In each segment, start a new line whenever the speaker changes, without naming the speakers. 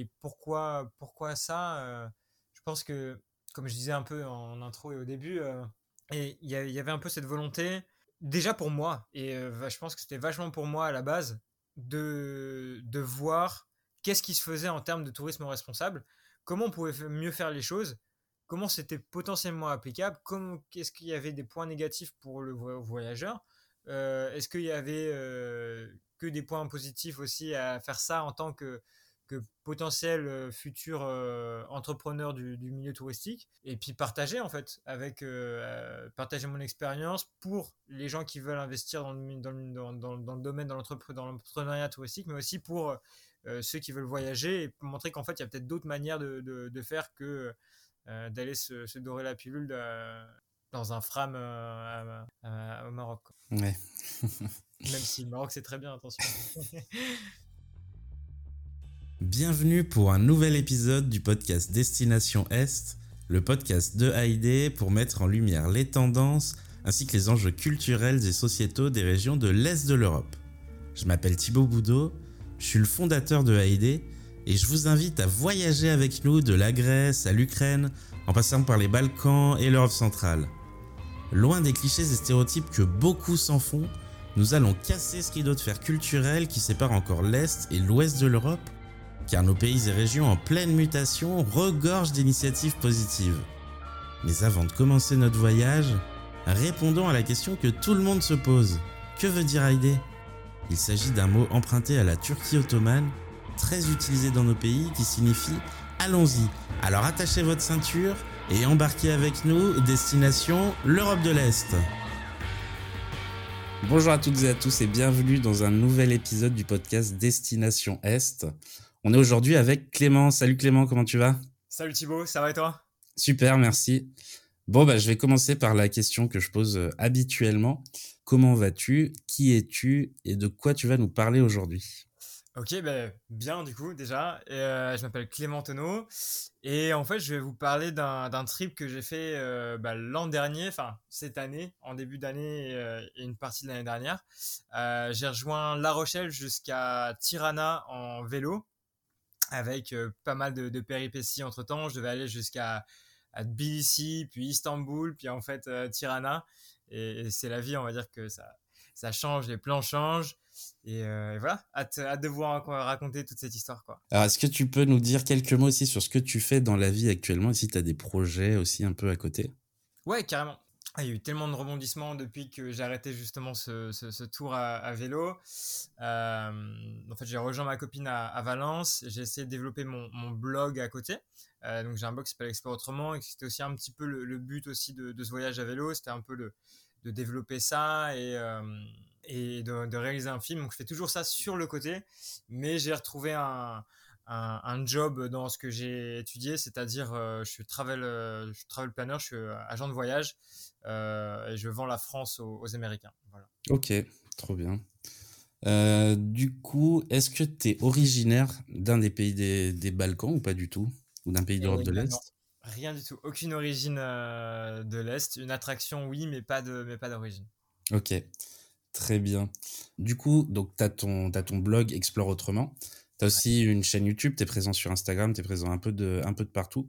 et pourquoi, pourquoi ça Je pense que, comme je disais un peu en intro et au début, et il y, avait un peu cette volonté, déjà pour moi, et je pense que c'était vachement pour moi à la base, de, de voir qu'est-ce qui se faisait en termes de tourisme responsable, comment on pouvait mieux faire les choses, comment c'était potentiellement applicable, qu'est-ce qu'il y avait des points négatifs pour le voyageur, est-ce qu'il y avait que des points positifs aussi à faire ça en tant que que potentiel euh, futur euh, entrepreneur du, milieu touristique et puis partager en fait avec euh, partager mon expérience pour les gens qui veulent investir dans le, dans dans, dans, le domaine dans l'entrepreneuriat touristique mais aussi pour ceux qui veulent voyager et montrer qu'en fait il y a peut-être d'autres manières de, de, faire que d'aller se, dorer la pilule dans un fram au Maroc
ouais.
même si le Maroc c'est très bien attention
Bienvenue pour un nouvel épisode du podcast Destination Est, le podcast de Haïdé pour mettre en lumière les tendances ainsi que les enjeux culturels et sociétaux des régions de l'Est de l'Europe. Je m'appelle Thibaut Boudot, je suis le fondateur de Haïdé et je vous invite à voyager avec nous de la Grèce à l'Ukraine en passant par les Balkans et l'Europe centrale. Loin des clichés et stéréotypes que beaucoup s'en font, nous allons casser ce rideau de fer culturel qui sépare encore l'Est et l'Ouest de l'Europe car nos pays et régions en pleine mutation regorgent d'initiatives positives. Mais avant de commencer notre voyage, répondons à la question que tout le monde se pose. Que veut dire Haïdé? Il s'agit d'un mot emprunté à la Turquie ottomane, très utilisé dans nos pays, qui signifie allons-y. Alors attachez votre ceinture et embarquez avec nous, destination l'Europe de l'Est. Bonjour à toutes et à tous et bienvenue dans un nouvel épisode du podcast Destination Est. On est aujourd'hui avec Clément. Salut Clément, comment tu vas?
Salut Thibaut, ça va et toi?
Super, merci. Bon, bah, je vais commencer par la question que je pose euh, habituellement. Comment vas-tu? Qui es-tu? Et de quoi tu vas nous parler aujourd'hui?
Ok, ben bien du coup déjà. Euh, je m'appelle Clément Tonneau et en fait je vais vous parler d'un trip que j'ai fait euh, bah, l'an dernier, enfin cette année, en début d'année et, une partie de l'année dernière. j'ai rejoint La Rochelle jusqu'à Tirana en vélo avec euh, pas mal de, péripéties entre temps. Je devais aller jusqu'à Tbilissi, puis Istanbul, puis en fait euh, Tirana. Et, c'est la vie, on va dire que ça, ça change, les plans changent. Et, euh, voilà, hâte, hâte, de vous raconter toute cette histoire. Quoi.
Alors, est-ce que tu peux nous dire quelques mots aussi sur ce que tu fais dans la vie actuellement et si tu as des projets aussi un peu à côté?
Ouais, carrément. Ah, il y a eu tellement de rebondissements depuis que j'ai arrêté justement ce, ce, tour à, vélo. Euh, en fait, j'ai rejoint ma copine à, Valence. J'ai essayé de développer mon, mon blog à côté. Euh, donc, j'ai un blog qui s'appelle Explore Autrement et c'était aussi un petit peu le, but aussi de, ce voyage à vélo. C'était un peu le, de développer ça et, euh, et de, de, réaliser un film. Donc, je fais toujours ça sur le côté. Mais j'ai retrouvé un, un, un, job dans ce que j'ai étudié, c'est-à-dire je suis travel, je suis travel planner, je suis agent de voyage. Euh, et je vends la France aux, Américains. Voilà.
Ok, trop bien. Euh, du coup, est-ce que tu es originaire d'un des pays des, des, Balkans ou pas du tout? Ou d'un pays d'Europe de l'Est?
Rien du tout. Aucune origine euh, de l'Est. Une attraction, oui, mais pas d'origine.
Ok, très bien. Du coup, tu as ton, as ton blog Explore Autrement. Tu as aussi une chaîne YouTube, tu es présent sur Instagram, tu es présent un peu de, un peu de partout.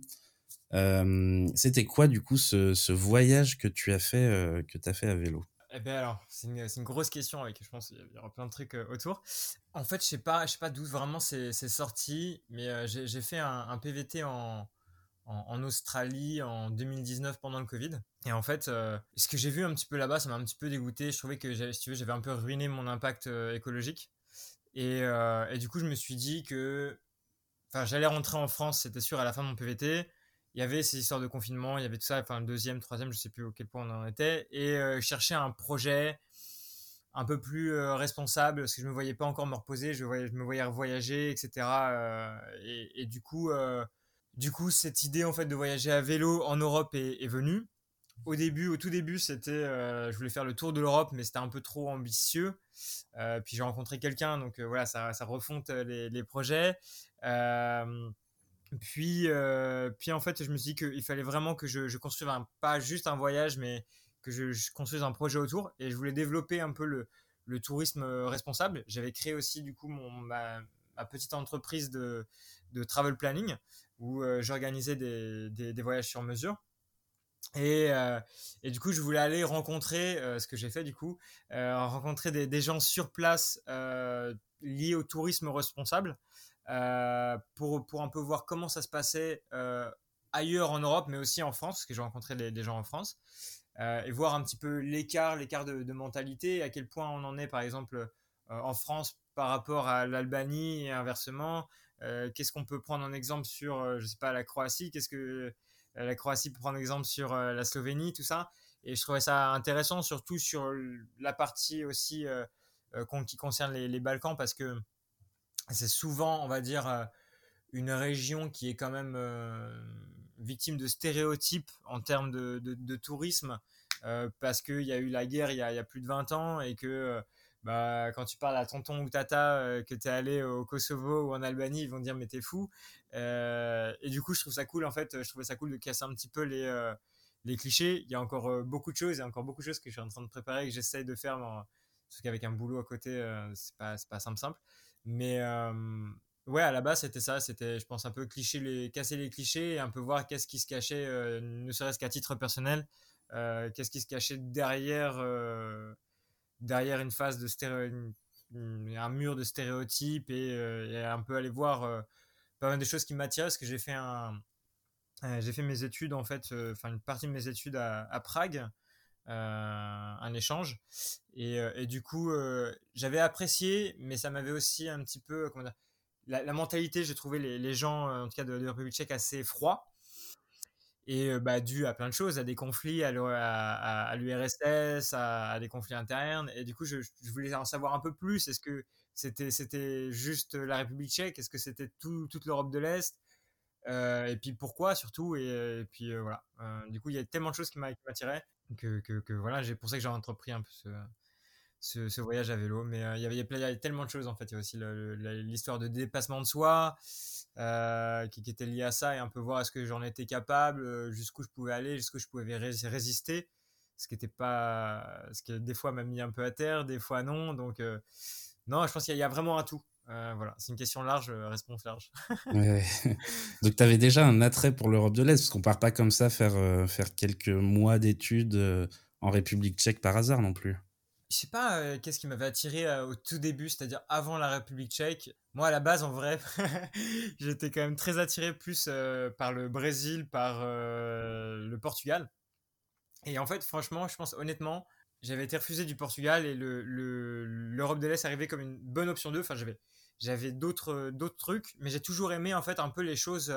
Euh, c'était quoi du coup ce, ce, voyage que tu as fait, euh, que as fait à vélo?
Eh bien alors, c'est une, une, grosse question avec, je pense, il y aura plein de trucs euh, autour. En fait, je sais pas, je sais pas d'où vraiment c'est sorti, mais j'ai fait un, un PVT en, en, en, Australie en 2019 pendant le Covid. Et en fait, ce que j'ai vu un petit peu là-bas, ça m'a un petit peu dégoûté. Je trouvais que, si tu veux, j'avais un peu ruiné mon impact écologique. Et, et, du coup, je me suis dit que, enfin, j'allais rentrer en France, c'était sûr, à la fin de mon PVT il y avait ces histoires de confinement, il y avait tout ça, enfin le deuxième, troisième, je sais plus auquel point on en était, et euh, chercher un projet un peu plus euh, responsable, parce que je me voyais pas encore me reposer, je, voyais, me voyais voyager, etc. Euh, et, du coup, du coup, cette idée en fait de voyager à vélo en Europe est, venue. Au début, au tout début, c'était, je voulais faire le tour de l'Europe, mais c'était un peu trop ambitieux. puis j'ai rencontré quelqu'un, donc voilà, ça, ça refonte les projets. Puis, euh, puis en fait, je me suis dit qu'il fallait vraiment que je, construise pas juste un voyage, mais que je, construise un projet autour. Et je voulais développer un peu le, tourisme euh, responsable. J'avais créé aussi du coup mon, ma, petite entreprise de, de travel planning où j'organisais des, des, voyages sur mesure. Et, et, du coup, je voulais aller rencontrer, ce que j'ai fait du coup, rencontrer des, des, gens sur place liés au tourisme responsable pour, pour un peu voir comment ça se passait ailleurs en Europe, mais aussi en France, parce que j'ai rencontré des, gens en France, et voir un petit peu l'écart, l'écart de, mentalité, à quel point on en est, par exemple, en France par rapport à l'Albanie et inversement. Qu'est-ce qu'on peut prendre en exemple sur, je sais pas, la Croatie Qu'est-ce que la Croatie peut prendre exemple sur la Slovénie, tout ça Et je trouvais ça intéressant, surtout sur la partie aussi qui concerne les, Balkans, parce que c'est souvent, on va dire, une région qui est quand même victime de stéréotypes en termes de, tourisme, euh, parce qu'il y a eu la guerre il y a, plus de 20 ans et que euh, bah, quand tu parles à tonton ou tata euh, que tu es allé au Kosovo ou en Albanie, ils vont dire mais t'es fou. et du coup, je trouve ça cool en fait, je trouvais ça cool de casser un petit peu les, clichés. Il y a encore beaucoup de choses, il y a encore beaucoup de choses que je suis en train de préparer, que j'essaye de faire, parce qu'avec un boulot à côté, c'est pas, pas simple simple. Mais Ouais, à la base, c'était ça. C'était, je pense, un peu cliché les, casser les clichés et un peu voir qu'est-ce qui se cachait, euh, ne serait-ce qu'à titre personnel, euh, qu'est-ce qui se cachait derrière, euh, derrière une phase de stéréo, un mur de stéréotypes et, un peu aller voir pas mal de choses qui m'attirent parce que j'ai fait un, j'ai fait mes études en fait, enfin une partie de mes études à Prague. Un échange et, et du coup j'avais apprécié mais ça m'avait aussi un petit peu la, mentalité, j'ai trouvé les, gens, euh, en tout cas de, la République tchèque, assez froids. Et euh, bah, dû à plein de choses, à des conflits, à l'URSS, à, des conflits internes. Et du coup, je, voulais en savoir un peu plus. Est-ce que c'était juste la République tchèque? Est-ce que c'était tout, toute l'Europe de l'Est? Euh, Et puis pourquoi surtout? Et, puis voilà. du coup, il y a tellement de choses qui m'attiraient que, que, que, voilà, j'ai pour ça que j'ai entrepris un peu ce, ce, voyage à vélo. Mais euh, il y avait, tellement de choses en fait. Il y a aussi l'histoire de dépassement de soi euh, qui, était liée à ça et un peu voir est-ce que j'en étais capable, euh, jusqu'où je pouvais aller, jusqu'où je pouvais résister. Ce qui était pas, ce qui des fois m'a mis un peu à terre, des fois non. Donc non, je pense qu'il y, a vraiment un tout. Voilà, c'est une question large, réponse large.
Donc, tu avais déjà un attrait pour l'Europe de l'Est, parce qu'on part pas comme ça faire, faire quelques mois d'études en République tchèque par hasard non plus
je sais pas euh, qu'est-ce qui m'avait attiré euh, au tout début, c'est-à-dire avant la République tchèque. Moi, à la base, en vrai, j'étais quand même très attiré plus euh, par le Brésil, par le Portugal. Et en fait, franchement, je pense honnêtement, j'avais été refusé du Portugal et l'Europe le, l'Europe de l'Est arrivait comme une bonne option 2. Enfin, j'avais, j'avais d'autres, d'autres trucs, mais j'ai toujours aimé en fait un peu les choses.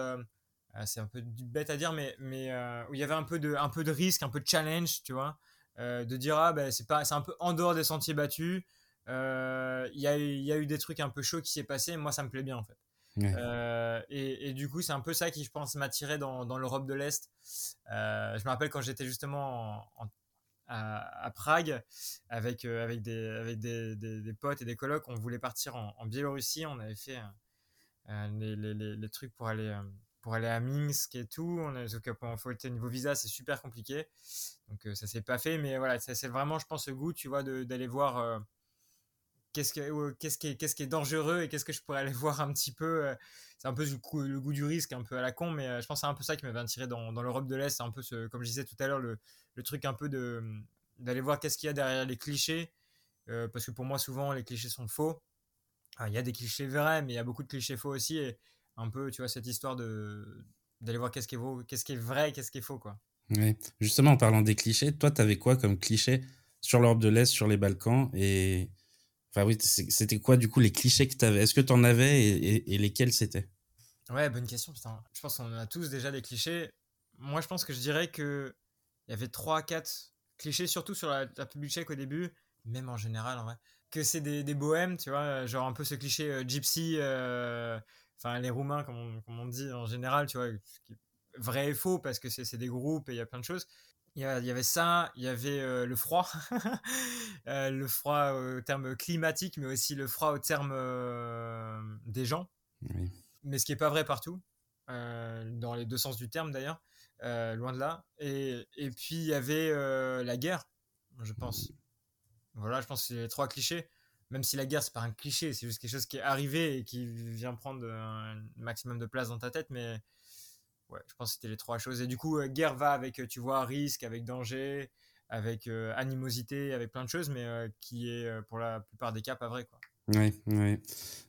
c'est un peu bête à dire, mais, mais où il y avait un peu, de, un peu de risque, un peu de challenge, tu vois. Euh, de dire ah ben c'est pas c'est un peu en dehors des sentiers battus euh, il y, a, y, a, eu des trucs un peu chauds qui s'est passé moi ça me plaît bien en fait euh, et, et, du coup c'est un peu ça qui je pense m'attirait dans, dans l'Europe de l'Est je me rappelle quand j'étais justement à, Prague avec, avec, des, avec des, des, potes et des colocs on voulait partir en, Biélorussie on avait fait les, les, les, trucs pour aller pour aller à Minsk et tout. On a, il faut niveau visa, c'est super compliqué. Donc euh, ça s'est pas fait, mais voilà, c'est vraiment, je pense, le goût, tu vois, d'aller voir euh, qu'est-ce que, qu'est-ce qui est, qu'est-ce qui est dangereux et qu'est-ce que je pourrais aller voir un petit peu. Euh, c'est un peu le goût du risque, un peu à la con, mais je pense que c'est un peu ça qui m'avait attiré dans, dans l'Europe de l'Est. C'est un peu, comme je disais tout à l'heure, le, le, truc un peu de d'aller voir qu'est-ce qu'il y a derrière les clichés. parce que pour moi, souvent, les clichés sont faux. il y a des clichés vrais, mais il y a beaucoup de clichés faux aussi. Et, un peu, tu vois, cette histoire d'aller voir qu'est-ce qui est vrai, qu'est-ce qui est faux, quoi.
Justement, en parlant des clichés, toi, tu avais quoi comme cliché sur l'Europe de l'Est, sur les Balkans et enfin oui, c'était quoi du coup les clichés que tu avais Est-ce que tu en avais et, lesquels c'était?
Ouais, bonne question. Putain. Je pense qu'on a tous déjà des clichés. Moi, je pense que je dirais que il y avait 3 4 clichés surtout sur la, République tchèque au début, même en général en vrai, que c'est des, bohèmes, tu vois, genre un peu ce cliché euh, gypsy euh, enfin les Roumains comme on, dit en général, tu vois, vrai et faux parce que c'est des groupes et il y a plein de choses. Il y, avait ça, il y avait euh, le froid, euh, le froid au terme climatique, mais aussi le froid au terme euh, des gens. Mais ce qui n'est pas vrai partout, dans les deux sens du terme d'ailleurs, loin de là. Et, et, puis il y avait la guerre, je pense. Voilà, je pense que c'est les trois clichés. même si la guerre c'est pas un cliché, c'est juste quelque chose qui est arrivé et qui vient prendre un maximum de place dans ta tête, mais ouais, je pense que c'était les trois choses. Et du coup, guerre va avec, tu vois, risque, avec danger, avec animosité, avec plein de choses, mais qui est pour la plupart des cas pas vrai, quoi.
Ouais, ouais.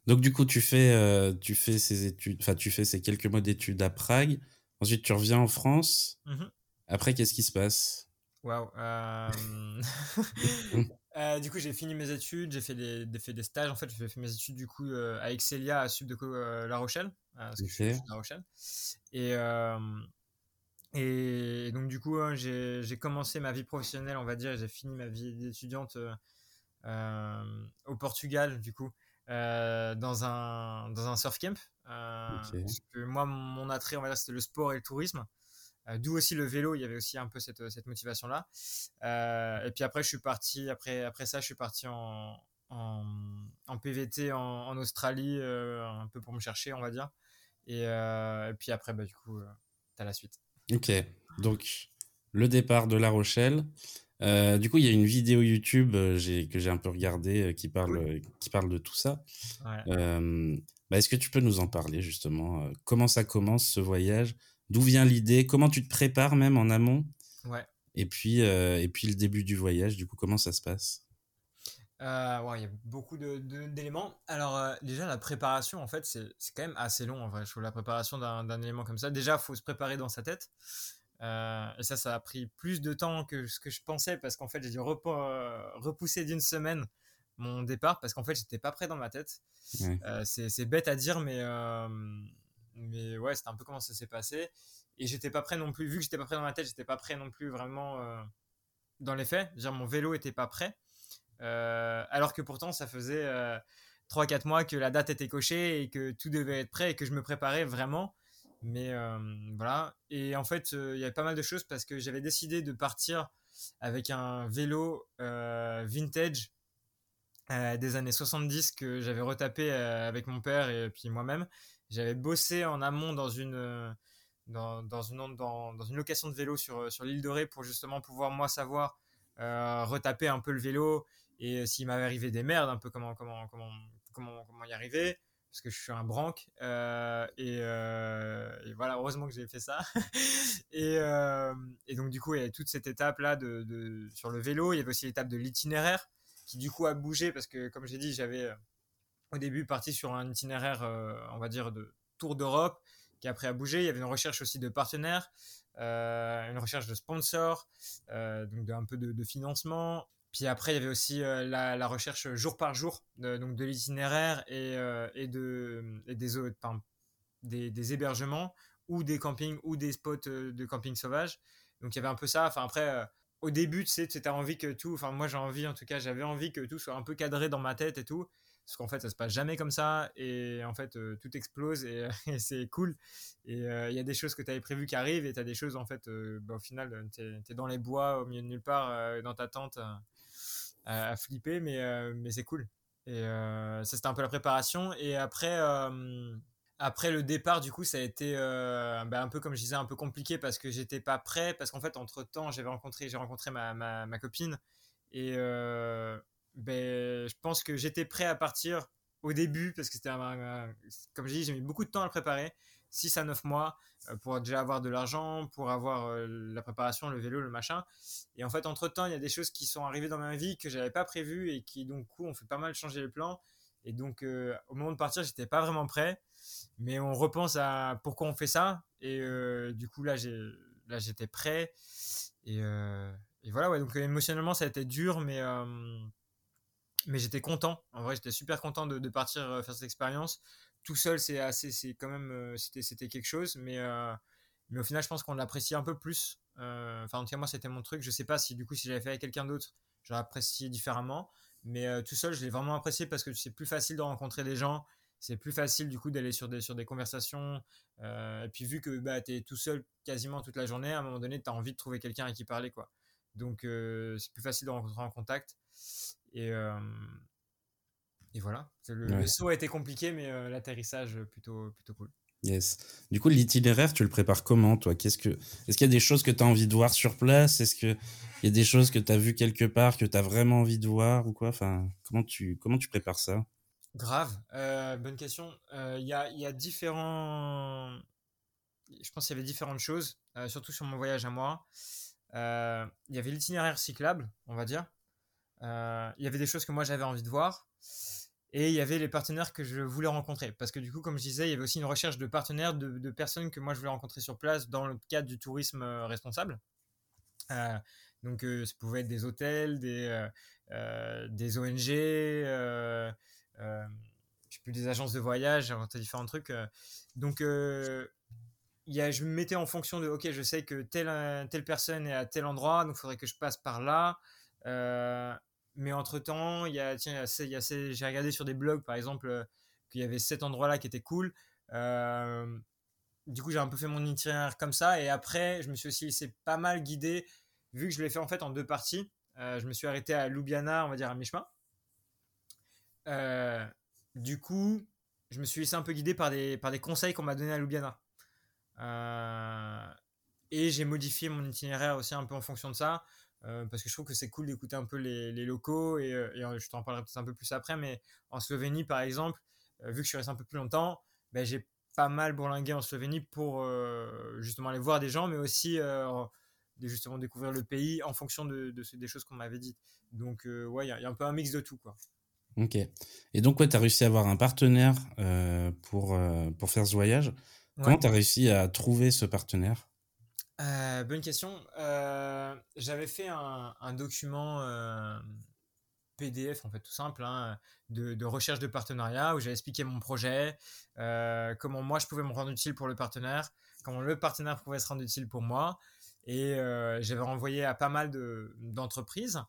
Donc du coup, tu fais, tu fais ces études, enfin tu fais ces quelques mois d'études à Prague. Ensuite, tu reviens en France. Mmh Après, qu'est-ce qui se passe?
Waouh. Euh, du coup, j'ai fini mes études, j'ai fait des, fait des stages. En fait, j'ai fait mes études du coup euh, à Excelia à Subdeco euh, La Rochelle, parce que je suis La Rochelle. Et, et donc du coup, hein, j'ai commencé ma vie professionnelle, on va dire, j'ai fini ma vie d'étudiante au Portugal, du coup, dans un dans un surf camp. Parce que moi, mon attrait, on va dire, c'était le sport et le tourisme. Euh, d'où aussi le vélo, il y avait aussi un peu cette, cette motivation-là. Euh, et puis après, je suis parti, après, après ça, je suis parti en, en, en PVT en, en Australie, euh, un peu pour me chercher, on va dire. Et, et puis après, bah, du coup, tu as la suite.
Ok, donc le départ de La Rochelle. du coup, il y a une vidéo YouTube que j'ai un peu regardée qui, parle, qui parle de tout ça. Bah, Est-ce que tu peux nous en parler justement Comment ça commence ce voyage? D'où vient l'idée? Comment tu te prépares même en amont?
Ouais.
Et puis, euh, et puis le début du voyage, du coup, comment ça se passe?
Euh, ouais, il y a beaucoup d'éléments. Alors, euh, déjà, la préparation, en fait, c'est quand même assez long, en vrai. Je trouve la préparation d'un élément comme ça. Déjà, il faut se préparer dans sa tête. et ça, ça a pris plus de temps que ce que je pensais parce qu'en fait, j'ai dû repousser d'une semaine mon départ parce qu'en fait, j'étais pas prêt dans ma tête. c'est bête à dire, mais mais ouais, c'était un peu comment ça s'est passé. Et j'étais pas prêt non plus, vu que j'étais pas prêt dans ma tête, j'étais pas prêt non plus vraiment euh, dans les faits. Dire mon vélo était pas prêt. Euh, alors que pourtant, ça faisait 3-4 euh, mois que la date était cochée et que tout devait être prêt et que je me préparais vraiment. Mais voilà. Et en fait, il y avait pas mal de choses parce que j'avais décidé de partir avec un vélo vintage des années 70 que j'avais retapé avec mon père et puis moi-même j'avais bossé en amont dans une, euh, dans, dans, une, dans, dans une location de vélo sur, euh, sur l'île de Ré pour justement pouvoir, moi, savoir euh, retaper un peu le vélo et s'il m'avait arrivé des merdes, un peu comment, comment, comment, comment, comment y arriver parce que je suis un branque et, voilà heureusement que j'ai fait ça. Et, et, donc du coup il y avait toute cette étape là de, de, sur le vélo. Il y avait aussi l'étape de l'itinéraire qui du coup a bougé parce que comme j'ai dit j'avais au début parti sur un itinéraire, euh, on va dire, de tour d'Europe, qui après a bougé. Il y avait une recherche aussi de partenaires, euh, une recherche de sponsors, euh, donc de, un peu de, financement. Puis après, il y avait aussi la, recherche jour par jour, de, donc de l'itinéraire et, et, de, et des, hébergements ou des campings ou des spots de camping sauvage. Donc il y avait un peu ça. Enfin après, au début, tu sais, tu as envie que tout, enfin moi j'ai envie, en tout cas, j'avais envie que tout soit un peu cadré dans ma tête et tout parce qu'en fait ça se passe jamais comme ça et en fait euh, tout explose et, c'est cool. Et euh, il y a des choses que tu avais prévues qui arrivent et tu as des choses en fait euh, bah, au final tu es, dans les bois au milieu de nulle part dans ta tente à, flipper. Mais, mais c'est cool. Et ça c'était un peu la préparation. Et après après le départ du coup ça a été bah, un peu comme je disais un peu compliqué parce que j'étais pas prêt. Parce qu'en fait entre temps j'avais rencontré j'ai rencontré ma, ma, ma, copine et ben, je pense que j'étais prêt à partir au début parce que c'était comme je dis j'ai mis beaucoup de temps à le préparer. 6 à 9 mois euh, pour déjà avoir de l'argent pour avoir euh, la préparation le vélo le machin. Et en fait entre temps il y a des choses qui sont arrivées dans ma vie que j'avais pas prévues et qui donc coup ont fait pas mal changer les plans et donc euh, au moment de partir j'étais pas vraiment prêt. Mais on repense à pourquoi on fait ça. Et du coup là j'ai là j'étais prêt. Et, et, voilà ouais. Donc émotionnellement ça a été dur mais mais j'étais content. En vrai, j'étais super content de, partir euh, faire cette expérience. Tout seul, c'est assez, c'est quand même, euh, c'était, c'était quelque chose, mais, euh, mais au final, je pense qu'on l'apprécie un peu plus. Enfin, en tout cas, moi, c'était mon truc. Je sais pas si du coup, si j'avais fait avec quelqu'un d'autre, j'aurais apprécié différemment. Mais tout seul, je l'ai vraiment apprécié parce que c'est plus facile de rencontrer des gens. C'est plus facile du coup d'aller sur des, sur des conversations. et puis vu que bah, tu es tout seul quasiment toute la journée, à un moment donné, tu as envie de trouver quelqu'un à qui parler. quoi. Donc c'est plus facile de rentrer en contact. Et, et voilà. Le, saut a été compliqué, mais l'atterrissage plutôt, plutôt cool.
Yes. Du coup, l'itinéraire, tu le prépares comment, toi? Qu'est-ce que Est-ce qu'il y a des choses que tu as envie de voir sur place? Est-ce qu'il y a des choses que tu as vues quelque part, que tu as vraiment envie de voir ou quoi? Enfin, comment, tu, comment tu prépares ça?
Grave. Euh, bonne question. Euh, Il y, a, y, a, différents. Je pense qu'il y avait différentes choses, euh, surtout sur mon voyage à moi. Il y avait l'itinéraire cyclable, on va dire. Il y avait des choses que moi j'avais envie de voir. Et il y avait les partenaires que je voulais rencontrer. Parce que du coup, comme je disais, il y avait aussi une recherche de partenaires, de, personnes que moi je voulais rencontrer sur place dans le cadre du tourisme euh, responsable. Euh, donc, euh, ça pouvait être des hôtels, des, euh, euh des ONG, euh, je sais plus, des agences de voyage, différents trucs. Donc, il y a, je me mettais en fonction de, ok, je sais que telle, telle personne est à tel endroit, donc il faudrait que je passe par là. Mais entre-temps, il y a, tiens, il y a, j'ai regardé sur des blogs, par exemple, euh, qu'il y avait cet endroit-là qui était cool. Euh, du coup, j'ai un peu fait mon itinéraire comme ça. Et après, je me suis aussi laissé pas mal guider, vu que je l'ai fait en fait en deux parties. Euh, je me suis arrêté à Ljubljana, on va dire à mi-chemin. Euh, du coup, je me suis laissé un peu guider par des, par des conseils qu'on m'a donnés à Ljubljana. Euh, et j'ai modifié mon itinéraire aussi un peu en fonction de ça. Euh, parce que je trouve que c'est cool d'écouter un peu les, locaux et, euh, je t'en parlerai peut-être un peu plus après, mais en Slovénie par exemple, vu que je suis resté un peu plus longtemps, ben, j'ai pas mal bourlingué en Slovénie pour justement aller voir des gens, mais aussi justement découvrir le pays en fonction de, de des choses qu'on m'avait dites. Donc ouais, il y, y, a un peu un mix de tout quoi.
Ok. Et donc ouais, tu as réussi à avoir un partenaire pour, pour faire ce voyage. Ouais. Comment tu as réussi à trouver ce partenaire?
Euh, bonne question. Euh, J'avais fait un, un document euh, PDF, en fait, tout simple, hein, de, de, recherche de partenariat où j'avais expliqué mon projet, comment moi je pouvais me rendre utile pour le partenaire, comment le partenaire pouvait se rendre utile pour moi. Et j'avais renvoyé à pas mal d'entreprises.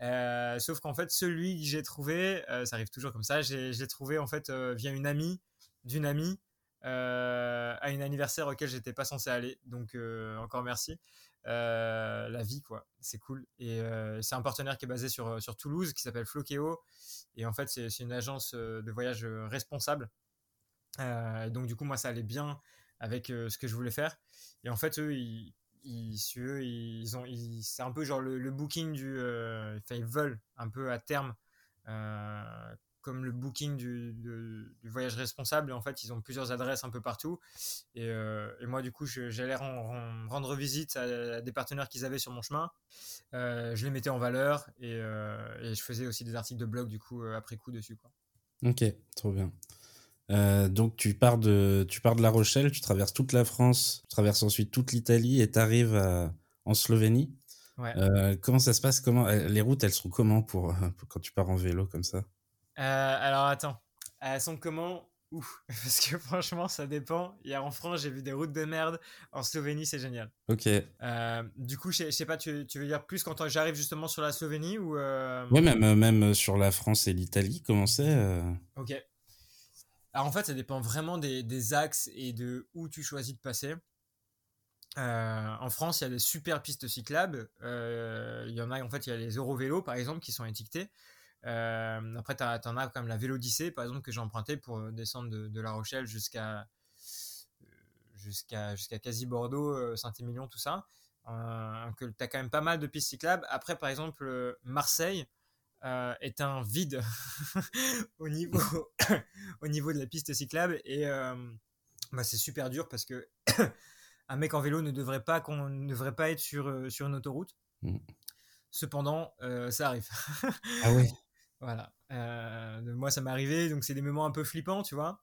De, sauf qu'en fait, celui que j'ai trouvé, ça arrive toujours comme ça, j'ai trouvé en fait via une amie d'une amie à un anniversaire auquel j'étais pas censé aller. Donc euh, encore merci. Euh, la vie quoi, c'est cool. Et euh, c'est un partenaire qui est basé sur sur Toulouse qui s'appelle Flokeo. Et en fait c'est une agence de voyage responsable. donc du coup moi ça allait bien avec ce que je voulais faire. Et en fait eux ils ils, eux, ils ont, ils, c'est un peu genre le, booking du, enfin ils veulent un peu à terme euh, comme le booking du, voyage responsable. En fait, ils ont plusieurs adresses un peu partout. Et, euh, et moi, du coup, j'allais rendre visite à, à, des partenaires qu'ils avaient sur mon chemin. Euh, je les mettais en valeur et, euh, et, je faisais aussi des articles de blog, du coup, après coup dessus. Quoi.
Ok, trop bien. Donc tu pars de tu pars de La Rochelle, tu traverses toute la France, tu traverses ensuite toute l'Italie et tu arrives en Slovénie.
Ouais.
Comment ça se passe? Comment les routes elles sont comment pour, pour, quand tu pars en vélo comme ça?
Alors attends, elles sont comment Ouf, parce que franchement, ça dépend. Hier en France, j'ai vu des routes de merde. En Slovénie, c'est génial.
Ok.
Euh, du coup, je sais pas, tu, tu, veux dire plus quand j'arrive justement sur la Slovénie ou euh...
Ouais, même, même sur la France et l'Italie, comment c'est euh...
Ok. Alors en fait, ça dépend vraiment des, des, axes et de où tu choisis de passer. Euh, en France, il y a des super pistes cyclables. Euh, il y en a, en fait, il y a les Eurovélos, par exemple, qui sont étiquetés. Euh, après, tu en as quand même la Vélodyssée, par exemple, que j'ai emprunté pour descendre de, de La Rochelle jusqu'à jusqu'à jusqu'à quasi Bordeaux, Saint-Émilion, tout ça. Euh, que tu as quand même pas mal de pistes cyclables. Après, par exemple, Marseille euh, est un vide au, niveau au niveau de la piste cyclable et euh, bah, c'est super dur parce que un mec en vélo ne devrait pas qu'on ne devrait pas être sur, sur une autoroute. Mmh. Cependant, ça arrive.
ah oui
voilà. Euh, moi, ça m'est arrivé, donc c'est des moments un peu flippants, tu vois.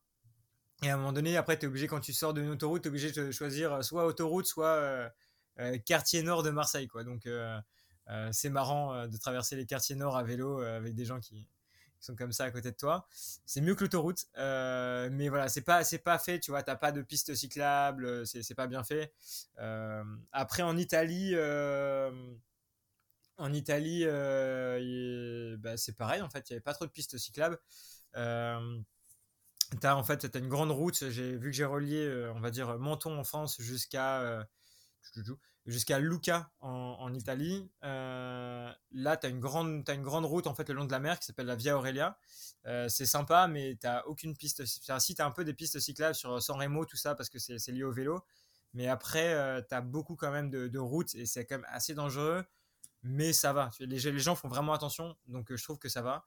Et à un moment donné, après, tu es obligé, quand tu sors d'une autoroute, tu es obligé de choisir soit autoroute, soit euh, euh, quartier nord de Marseille, quoi. Donc, euh, euh, c'est marrant de traverser les quartiers nord à vélo avec des gens qui, sont comme ça à côté de toi. C'est mieux que l'autoroute, mais voilà, c'est pas, pas fait, tu vois. T'as pas de piste cyclable, c'est pas bien fait. après, en Italie en Italie, euh, bah, c'est pareil, en fait, il n'y avait pas trop de pistes cyclables. Euh, as, en fait, as une grande route, j'ai vu que j'ai relié, euh, on va dire, Menton en France jusqu'à euh, jusqu'à Lucca en, Italie. là, tu as, une grande, route en fait le long de la mer qui s'appelle la Via Aurelia. c'est sympa, mais tu aucune piste. Enfin, si, tu as un peu des pistes cyclables sur San Remo, tout ça, parce que c'est lié au vélo. Mais après, tu as beaucoup quand même de routes et c'est quand même assez dangereux. Mais ça va. Les, les gens font vraiment attention, donc je trouve que ça va.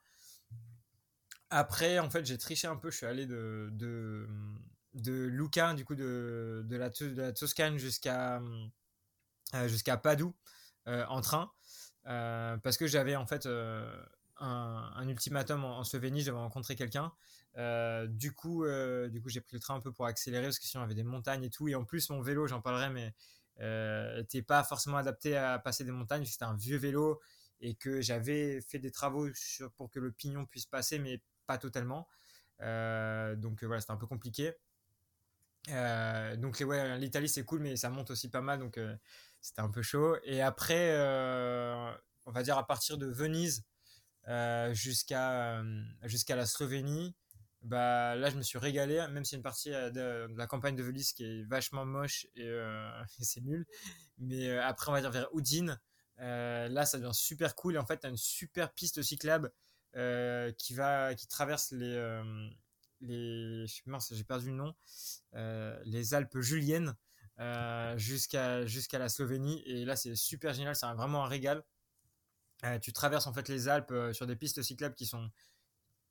Après, en fait, j'ai triché un peu. Je suis allé de, de, de du coup, de, de, la, Toscane jusqu'à euh, jusqu'à Padoue euh, en train. Euh, parce que j'avais en fait un, ultimatum en, Slovénie, j'avais rencontré quelqu'un. du coup, du coup, j'ai pris le train un peu pour accélérer parce que sinon, il y avait des montagnes et tout. Et en plus, mon vélo, j'en parlerai, mais n'était pas forcément adapté à passer des montagnes. C'était un vieux vélo et que j'avais fait des travaux pour que le pignon puisse passer, mais pas totalement. Euh, donc voilà, c'était un peu compliqué. Euh, donc ouais, l'Italie c'est cool, mais ça monte aussi pas mal, donc euh, c'était un peu chaud. Et après, on va dire à partir de Venise jusqu'à jusqu'à la Slovénie, bah là je me suis régalé, même si une partie de, la campagne de Venise qui est vachement moche et, et c'est nul. Mais après on va dire vers Udine, là ça devient super cool. Et en fait tu as une super piste cyclable euh, qui va qui traverse les euh, les j'ai perdu le nom euh, les Alpes juliennes jusqu'à jusqu'à la Slovénie. Et là c'est super génial c'est vraiment un régal. Tu traverses en fait les Alpes sur des pistes cyclables qui sont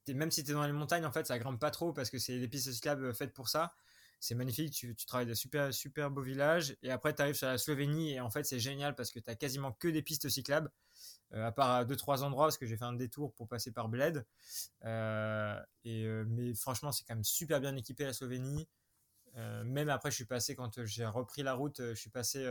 même si tu es dans les montagnes en fait ça grimpe pas trop parce que c'est des pistes cyclables faites pour ça c'est magnifique, tu, tu, travailles de super, super beaux villages, et après tu arrives sur la Slovénie, et en fait c'est génial parce que tu as quasiment que des pistes cyclables, euh, à part à deux trois endroits parce que j'ai fait un détour pour passer par Bled. Euh, et euh, mais franchement, c'est quand même super bien équipé la Slovénie. même après, je suis passé quand j'ai repris la route, je suis passé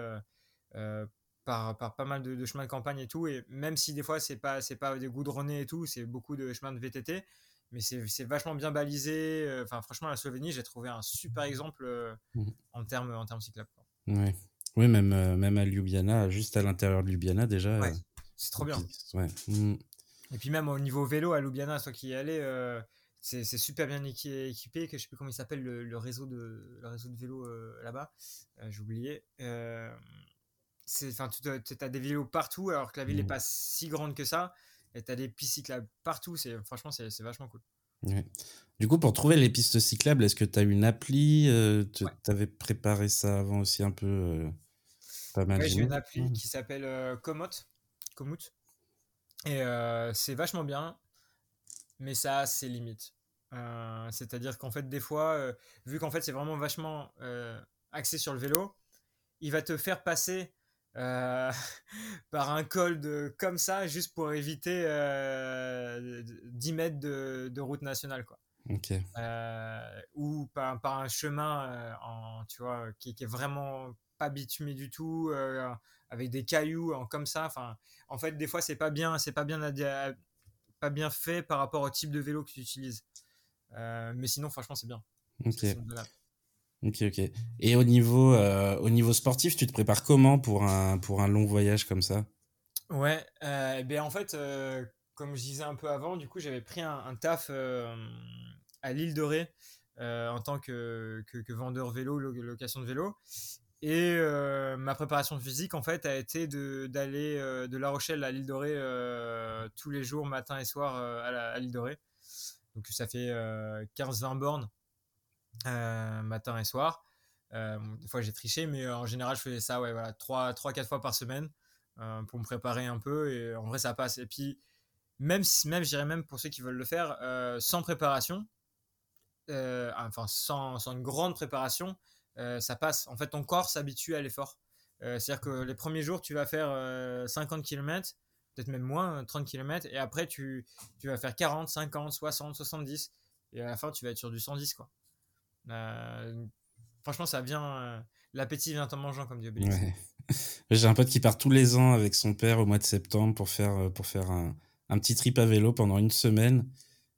par, par, pas mal de, chemins de campagne et tout. Et même si des fois c'est pas c'est pas des goudronnés et tout, c'est beaucoup de chemins de VTT, mais c'est vachement bien balisé. Enfin, franchement, la Slovénie, j'ai trouvé un super exemple mmh. en termes en termes cyclables.
Ouais. Oui, même, même à Ljubljana, juste à l'intérieur de Ljubljana, déjà,
c'est trop bien. Mm. Et puis même au niveau vélo à Ljubljana, toi qui y allais, euh, c'est super bien équipé, que je sais plus comment il s'appelle le, réseau de le réseau de vélo euh, là-bas. Euh, j'ai oublié. Enfin, tu as des vélos partout, alors que la ville n'est mm. pas si grande que ça. Et tu as des pistes cyclables partout. C'est franchement, c'est vachement cool.
Du coup, pour trouver les pistes cyclables, est-ce que tu as une appli Tu avais préparé ça avant aussi un peu
pas mal. j'ai une appli mm. qui s'appelle Komoot et euh, c'est vachement bien, mais ça a ses limites. Euh, c'est-à-dire qu'en fait, des fois, euh, vu qu'en fait, c'est vraiment vachement axé sur le vélo, il va te faire passer par un col de, comme ça, juste pour éviter 10 mètres de, route nationale. Quoi. ou par, par, un chemin en, tu vois, qui, qui est vraiment pas bitumé du tout, avec des cailloux en, comme ça. Enfin, en fait, des fois, c'est pas bien, c'est pas bien, pas bien fait par rapport au type de vélo que tu utilises. Euh, mais sinon, franchement, c'est bien.
Ok. Ok, ok. Et au niveau, euh, au niveau sportif, tu te prépares comment pour un, pour un long voyage comme ça?
Ouais, euh, eh ben en fait, comme je disais un peu avant, du coup, j'avais pris un, taf à l'île de Ré en tant que, que, vendeur vélo, location de vélo. Et euh, ma préparation physique, en fait, a été d'aller de, de, La Rochelle à l'île de Ré euh, tous les jours, matin et soir, euh, à l'île de Ré. Donc ça fait 15-20 bornes matin et soir. des fois j'ai triché, mais en général je faisais ça ouais, voilà, 3-4 fois par semaine pour me préparer un peu. Et en vrai ça passe. Et puis même, même je dirais même pour ceux qui veulent le faire, sans préparation, enfin sans, sans, une grande préparation, euh, ça passe. En fait, ton corps s'habitue à l'effort. Euh, c'est-à-dire que les premiers jours, tu vas faire 50 km, peut-être même moins, 30 km, et après, tu, tu vas faire 40, 50, 60, 70, et à la fin, tu vas être sur du 110, quoi. Euh, franchement, ça vient. L'appétit vient en mangeant, comme dit Obélix.
J'ai un pote qui part tous les ans avec son père au mois de septembre pour faire, pour faire un, un petit trip à vélo pendant une semaine.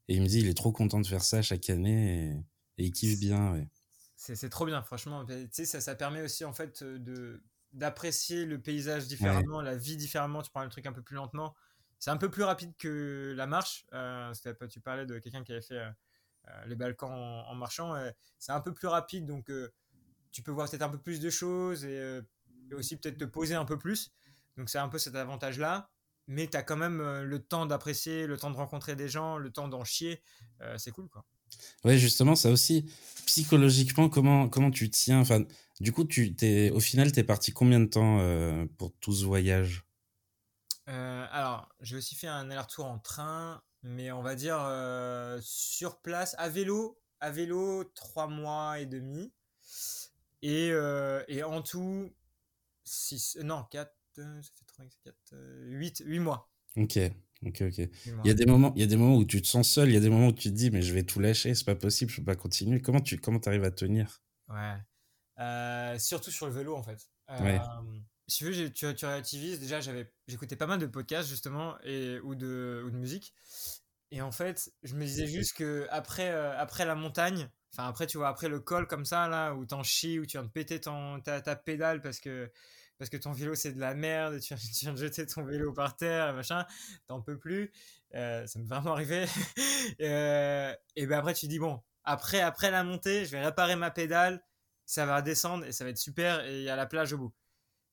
Et il me dit il est trop content de faire ça chaque année et, et il kiffe bien. Ouais.
C'est trop bien, franchement. Tu sais, ça, ça permet aussi, en fait, euh, de d'apprécier le paysage différemment, la vie différemment. Tu prends le truc un peu plus lentement. C'est un peu plus rapide que la marche. Euh, tu parlais de quelqu'un qui avait fait euh, euh, les Balkans en, marchant. c'est un peu plus rapide, donc tu peux voir peut-être un peu plus de choses et et aussi peut-être te poser un peu plus. Donc c'est un peu cet avantage-là. Mais tu as quand même le temps d'apprécier, le temps de rencontrer des gens, le temps d'en chier. c'est cool, quoi.
Ouais, justement, ça aussi, psychologiquement, comment, comment tu tiens? Enfin, Du coup, tu, es, au final, tu es parti combien de temps pour tout ce voyage?
Alors, j'ai aussi fait un aller-retour en train, mais on va dire sur place, à vélo, à vélo, trois mois et demi. Et, et en tout, six, non, quatre, ça fait 3, 4, 8, 8 mois.
Ok, ok, ok. Il y, a des moments, il y a des moments où tu te sens seul, il y a des moments où tu te dis, mais je vais tout lâcher, c'est pas possible, je peux pas continuer. Comment tu comment arrives à tenir?
Ouais. Euh, surtout sur le vélo, en fait. Euh, si tu veux, tu, tu relativises. Déjà, j'écoutais pas mal de podcasts, justement, et, ou, de, ou de musique. Et en fait, je me disais juste que après, euh, après la montagne, enfin, après, tu vois, après le col comme ça, là, où t'en chies, où tu viens de péter ton, ta, ta pédale parce que parce que ton vélo c'est de la merde, tu, viens de jeter ton vélo par terre, machin, t'en peux plus. Euh, ça m'est vraiment arrivé. euh, et ben après tu dis bon, après après la montée, je vais réparer ma pédale, ça va descendre et ça va être super et il y a la plage au bout.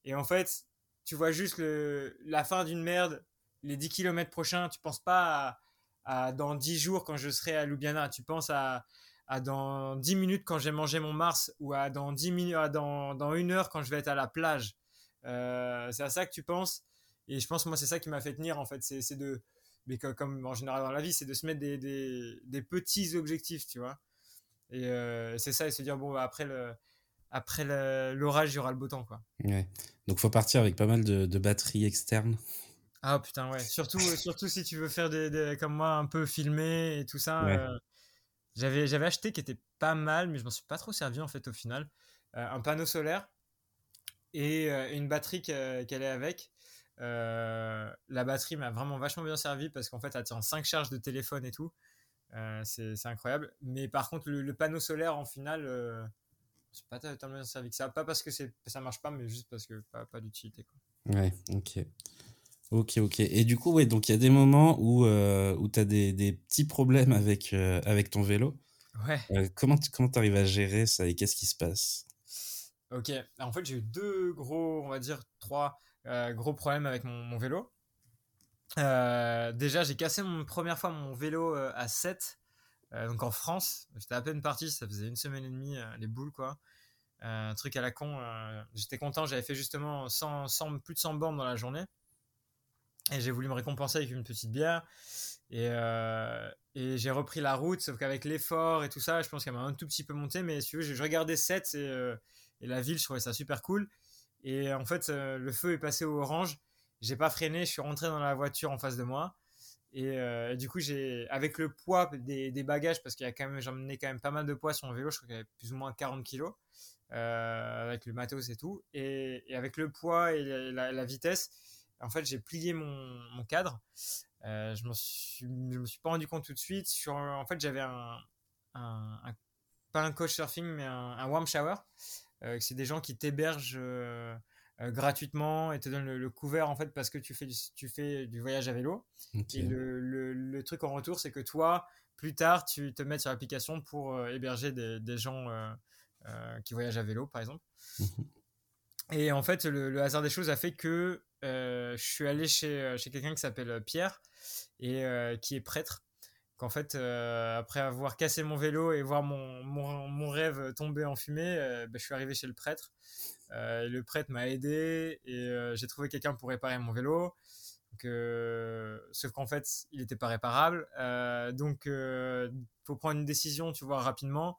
Et en fait, tu vois juste le, la fin d'une merde, les 10 km prochains, tu penses pas à, dans 10 jours quand je serai à Ljubljana, tu penses à, à dans 10 minutes quand j'ai mangé mon Mars ou à dans 10 minutes, dans, dans une heure quand je vais être à la plage. Euh, c'est à ça que tu penses. Et je pense, moi, c'est ça qui m'a fait tenir, en fait. C'est de, mais comme en général dans la vie, c'est de se mettre des, des, des, petits objectifs, tu vois. Et euh, c'est ça, et se dire, bon, bah, après le après l'orage, il y aura le beau temps, quoi.
Ouais. Donc, faut partir avec pas mal de, de batteries externes.
Ah putain, ouais. Surtout, surtout si tu veux faire des, comme moi, un peu filmer et tout ça. Euh, j'avais, j'avais acheté qui était pas mal, mais je m'en suis pas trop servi en fait au final. un panneau solaire et euh, une batterie qu'elle est avec. Euh, la batterie m'a vraiment vachement bien servi parce qu'en fait, elle tient 5 charges de téléphone et tout. Euh, c'est incroyable. Mais par contre, le, panneau solaire, en final, euh, c'est pas tellement servi que ça. Pas parce que ça marche pas, mais juste parce que pas, pas d'utilité.
Ouais, ok. Ok, ok. Et du coup, ouais, donc il y a des moments où, où tu as des, des, petits problèmes avec, avec ton vélo.
Ouais.
comment tu comment arrives à gérer ça et qu'est-ce qui se passe?
Ok, en fait j'ai eu deux gros, on va dire trois euh, gros problèmes avec mon, vélo. Euh, déjà j'ai cassé mon première fois mon vélo euh, à 7, donc en France. J'étais à peine parti, ça faisait une semaine et demie, les boules quoi. un truc à la con, j'étais content, j'avais fait justement 100, 100, plus de 100 bornes dans la journée. Et j'ai voulu me récompenser avec une petite bière. Et, j'ai repris la route, sauf qu'avec l'effort et tout ça, je pense qu'elle m'a un tout petit peu monté. Mais si tu veux, je regardais 7 et la ville, je trouvais ça super cool. Et en fait, euh, le feu est passé au orange. J'ai pas freiné, je suis rentré dans la voiture en face de moi. Et, euh, du coup, j'ai, avec le poids des, bagages, parce qu'il y a quand même, j'emmenais quand même pas mal de poids sur mon vélo, je crois qu'il y avait plus ou moins 40 kilos, euh, avec le matos et tout. Et, et avec le poids et la, vitesse, en fait, j'ai plié mon, mon cadre. Euh, je, je me suis pas rendu compte tout de suite. Sur, en fait, j'avais un, pas un coach surfing, mais un, warm shower. Euh, c'est des gens qui t'hébergent gratuitement et te donnent le, couvert en fait parce que tu fais du, tu fais du voyage à vélo. Et le, le, truc en retour, c'est que toi, plus tard, tu te mets sur l'application pour héberger des, des gens qui voyagent à vélo, par exemple. Mhm. Et en fait, le, hasard des choses a fait que je suis allé chez, chez quelqu'un qui s'appelle Pierre et qui est prêtre qu'en fait, euh, après avoir cassé mon vélo et voir mon, mon, rêve tomber en fumée, euh, bah, je suis arrivé chez le prêtre. Euh, le prêtre m'a aidé et j'ai trouvé quelqu'un pour réparer mon vélo. sauf qu'en fait, il n'était pas réparable. donc, il faut prendre une décision, tu vois, rapidement.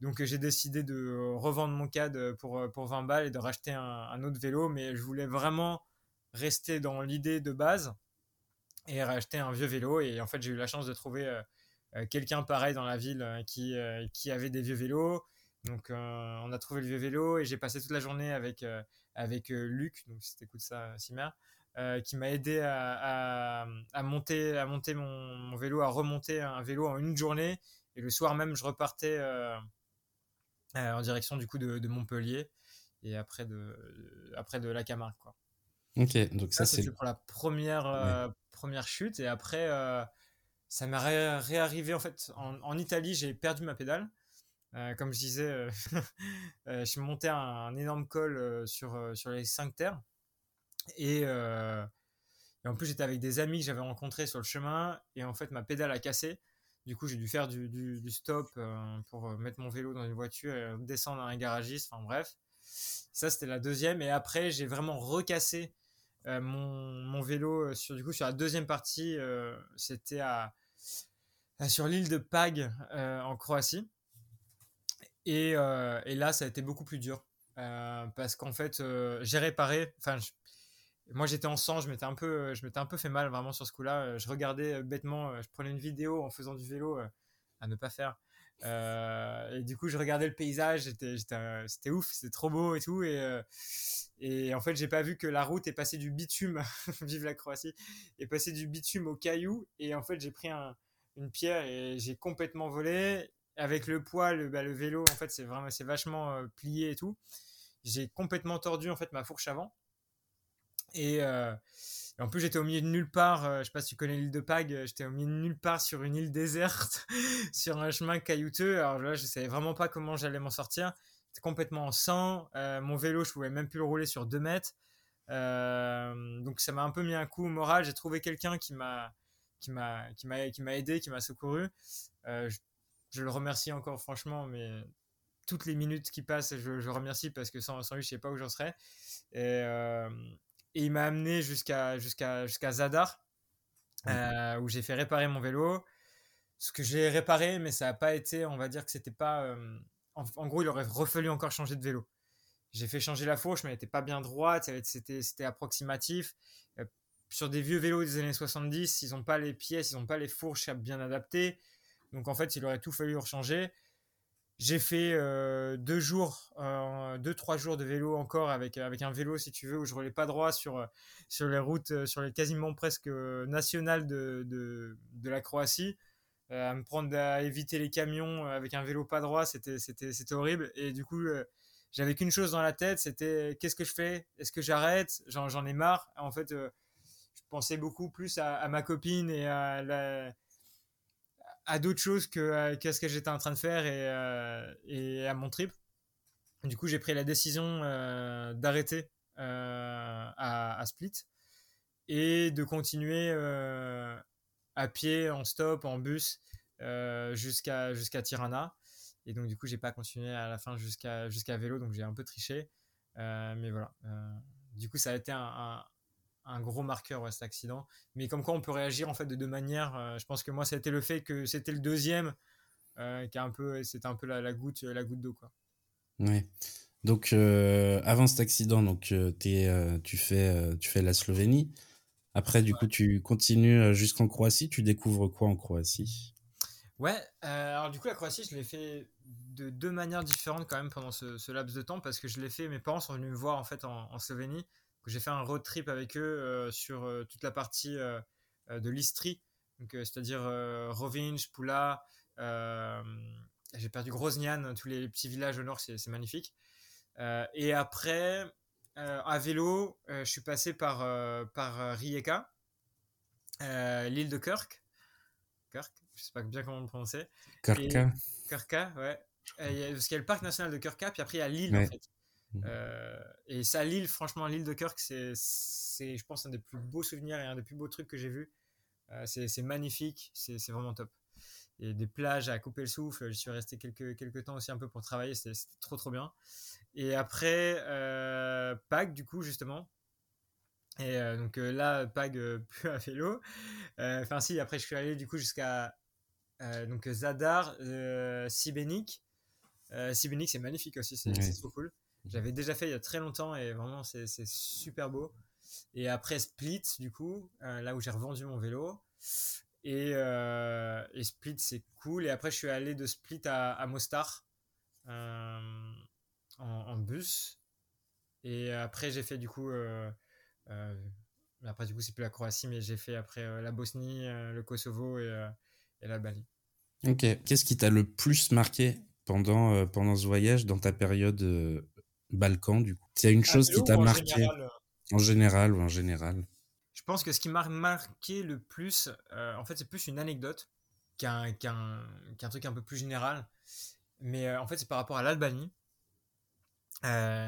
Donc, j'ai décidé de revendre mon CAD pour, pour 20 balles et de racheter un, un autre vélo. Mais je voulais vraiment rester dans l'idée de base et racheter un vieux vélo. Et en fait, j'ai eu la chance de trouver euh, euh, quelqu'un pareil dans la ville euh, qui, qui avait des vieux vélos. Donc, on a trouvé le vieux vélo et j'ai passé toute la journée avec, avec Luc, donc si t'écoutes ça, Simer, qui m'a aidé à, à, monter, à monter mon, mon, vélo, à remonter un vélo en une journée. Et le soir même, je repartais en direction du coup de, de, Montpellier et après de, après de la Camargue. Quoi.
Ok, donc ça,
c'est pour la première, première chute. Et après, euh, ça m'est réarrivé en fait. En, Italie, j'ai perdu ma pédale. Comme je disais, je suis monté un, un énorme col sur, sur les 5 terres. Et, en plus, j'étais avec des amis que j'avais rencontrés sur le chemin. Et en fait, ma pédale a cassé. Du coup, j'ai dû faire du, stop euh, pour mettre mon vélo dans une voiture et descendre à un garagiste. Enfin bref, ça c'était la deuxième. Et après, j'ai vraiment recassé euh, mon, vélo euh, sur du coup sur la deuxième partie. c'était à, sur l'île de Pag en Croatie. Et, et, là, ça a été beaucoup plus dur parce qu'en fait, j'ai réparé. Enfin, moi j'étais en sang, je m'étais un peu, un peu fait mal vraiment sur ce coup-là. Euh, je regardais euh, bêtement, euh, je prenais une vidéo en faisant du vélo à ne pas faire. et du coup, je regardais le paysage, c'était ouf, c'était trop beau et tout. Et, en fait, j'ai pas vu que la route est passée du bitume, vive la Croatie, est passée du bitume au caillou. Et en fait, j'ai pris un, une pierre et j'ai complètement volé. Avec le poids, le, bah, le vélo, en fait, c'est vraiment, c'est vachement plié et tout. J'ai complètement tordu en fait ma fourche avant. Euh, et, en plus, j'étais au milieu de nulle part. Euh, je sais pas si tu connais l'île de Pag. Euh, j'étais au milieu de nulle part sur une île déserte, sur un chemin caillouteux. Alors là, je savais vraiment pas comment j'allais m'en sortir. C'était complètement en sang. mon vélo, je pouvais même plus le rouler sur 2 mètres. donc ça m'a un peu mis un coup au moral. J'ai trouvé quelqu'un qui m'a qui m'a qui m'a aidé, qui m'a secouru. Je, le remercie encore franchement, mais toutes les minutes qui passent, je, je remercie parce que sans, sans lui, je sais pas où j'en serais. Et, et il m'a amené jusqu'à jusqu'à jusqu'à Zadar, euh, où j'ai fait réparer mon vélo. Ce que j'ai réparé, mais ça n'a pas été, on va dire que c'était pas. Euh, en, gros, il aurait refallu encore changer de vélo. J'ai fait changer la fourche, mais elle n'était pas bien droite, c'était, c'était approximatif. Euh, sur des vieux vélos des années 70, ils n'ont pas les pièces, ils n'ont pas les fourches bien adaptées. Donc en fait, il aurait tout fallu rechanger. J'ai fait euh, deux jours, euh, deux trois jours de vélo encore avec avec un vélo si tu veux où je roulais pas droit sur sur les routes, sur les quasiment presque nationales de de, la Croatie. Euh, à me prendre à éviter les camions avec un vélo pas droit, c'était c'était c'était horrible. Et du coup, j'avais qu'une chose dans la tête, c'était qu'est-ce que je fais? Est-ce que j'arrête? J'en j'en ai marre. En fait, je pensais beaucoup plus à, à ma copine et à la à d'autres choses que qu'à ce que j'étais en train de faire et, euh, et à mon trip. Du coup, j'ai pris la décision euh, d'arrêter euh, à, Split et de continuer à pied, en stop, en bus jusqu'à Tirana. Et donc, du coup, j'ai pas continué à la fin jusqu'à vélo, donc j'ai un peu triché. mais voilà. du coup, ça a été un gros marqueur cet accident. Mais comme quoi on peut réagir en fait de deux manières. Euh, je pense que moi été le fait que c'était le deuxième euh, qui a un peu, c'était un peu la, goutte, la goutte d'eau quoi.
Ouais. Donc euh, avant cet accident, donc es, tu fais, tu fais la Slovénie. Après du coup tu continues jusqu'en Croatie. Tu découvres quoi en Croatie?
Ouais. alors du coup la Croatie je l'ai fait de deux manières différentes quand même pendant ce, laps de temps parce que je l'ai fait. Mes parents sont venus me voir en fait en Slovénie j'ai fait un road trip avec eux euh, sur euh, toute la partie euh, de l'Istrie, c'est-à-dire Rovinj, Pula, j'ai perdu Groznian, tous les, petits villages au nord, c'est magnifique. et après, à vélo, je suis passé par, par Rijeka, l'île de Kirk. Kirk, je sais pas bien comment le prononcer.
Kirka.
Kirka, ouais. parce qu'il y a le parc national de Kirka, puis après il y a l'île en fait. Mmh. Euh, et ça, l'île, franchement, l'île de Kirk, c'est, je pense, un des plus beaux souvenirs et un des plus beaux trucs que j'ai vu. Euh, c'est, magnifique, c'est, vraiment top. Et des plages à couper le souffle. Je suis resté quelques, quelques temps aussi un peu pour travailler, c'était, trop trop bien. Et après, euh, Pâques, du coup, justement. Et euh, donc là, Pag plus à vélo. Enfin, si, après, je suis allé du coup jusqu'à donc Zadar, Sibénik. Sibénik, c'est magnifique aussi, c'est, trop cool. J'avais déjà fait il y a très longtemps et vraiment c'est super beau. Et après Split, du coup, euh, là où j'ai revendu mon vélo. Et, euh, et Split, c'est cool. Et après, je suis allé de Split à, à Mostar euh, en, bus. Et après, j'ai fait du coup. après, du coup, c'est plus la Croatie, mais j'ai fait après la Bosnie, le Kosovo et, et la Bali.
Ok. Qu'est-ce qui t'a le plus marqué pendant, pendant ce voyage dans ta période Balkan, du coup C'est une chose qui t'a marqué euh En général ou en général?
Je pense que ce qui m'a marqué le plus, euh, en fait, c'est plus une anecdote qu'un truc un peu plus général. Mais en fait, c'est par rapport à l'Albanie.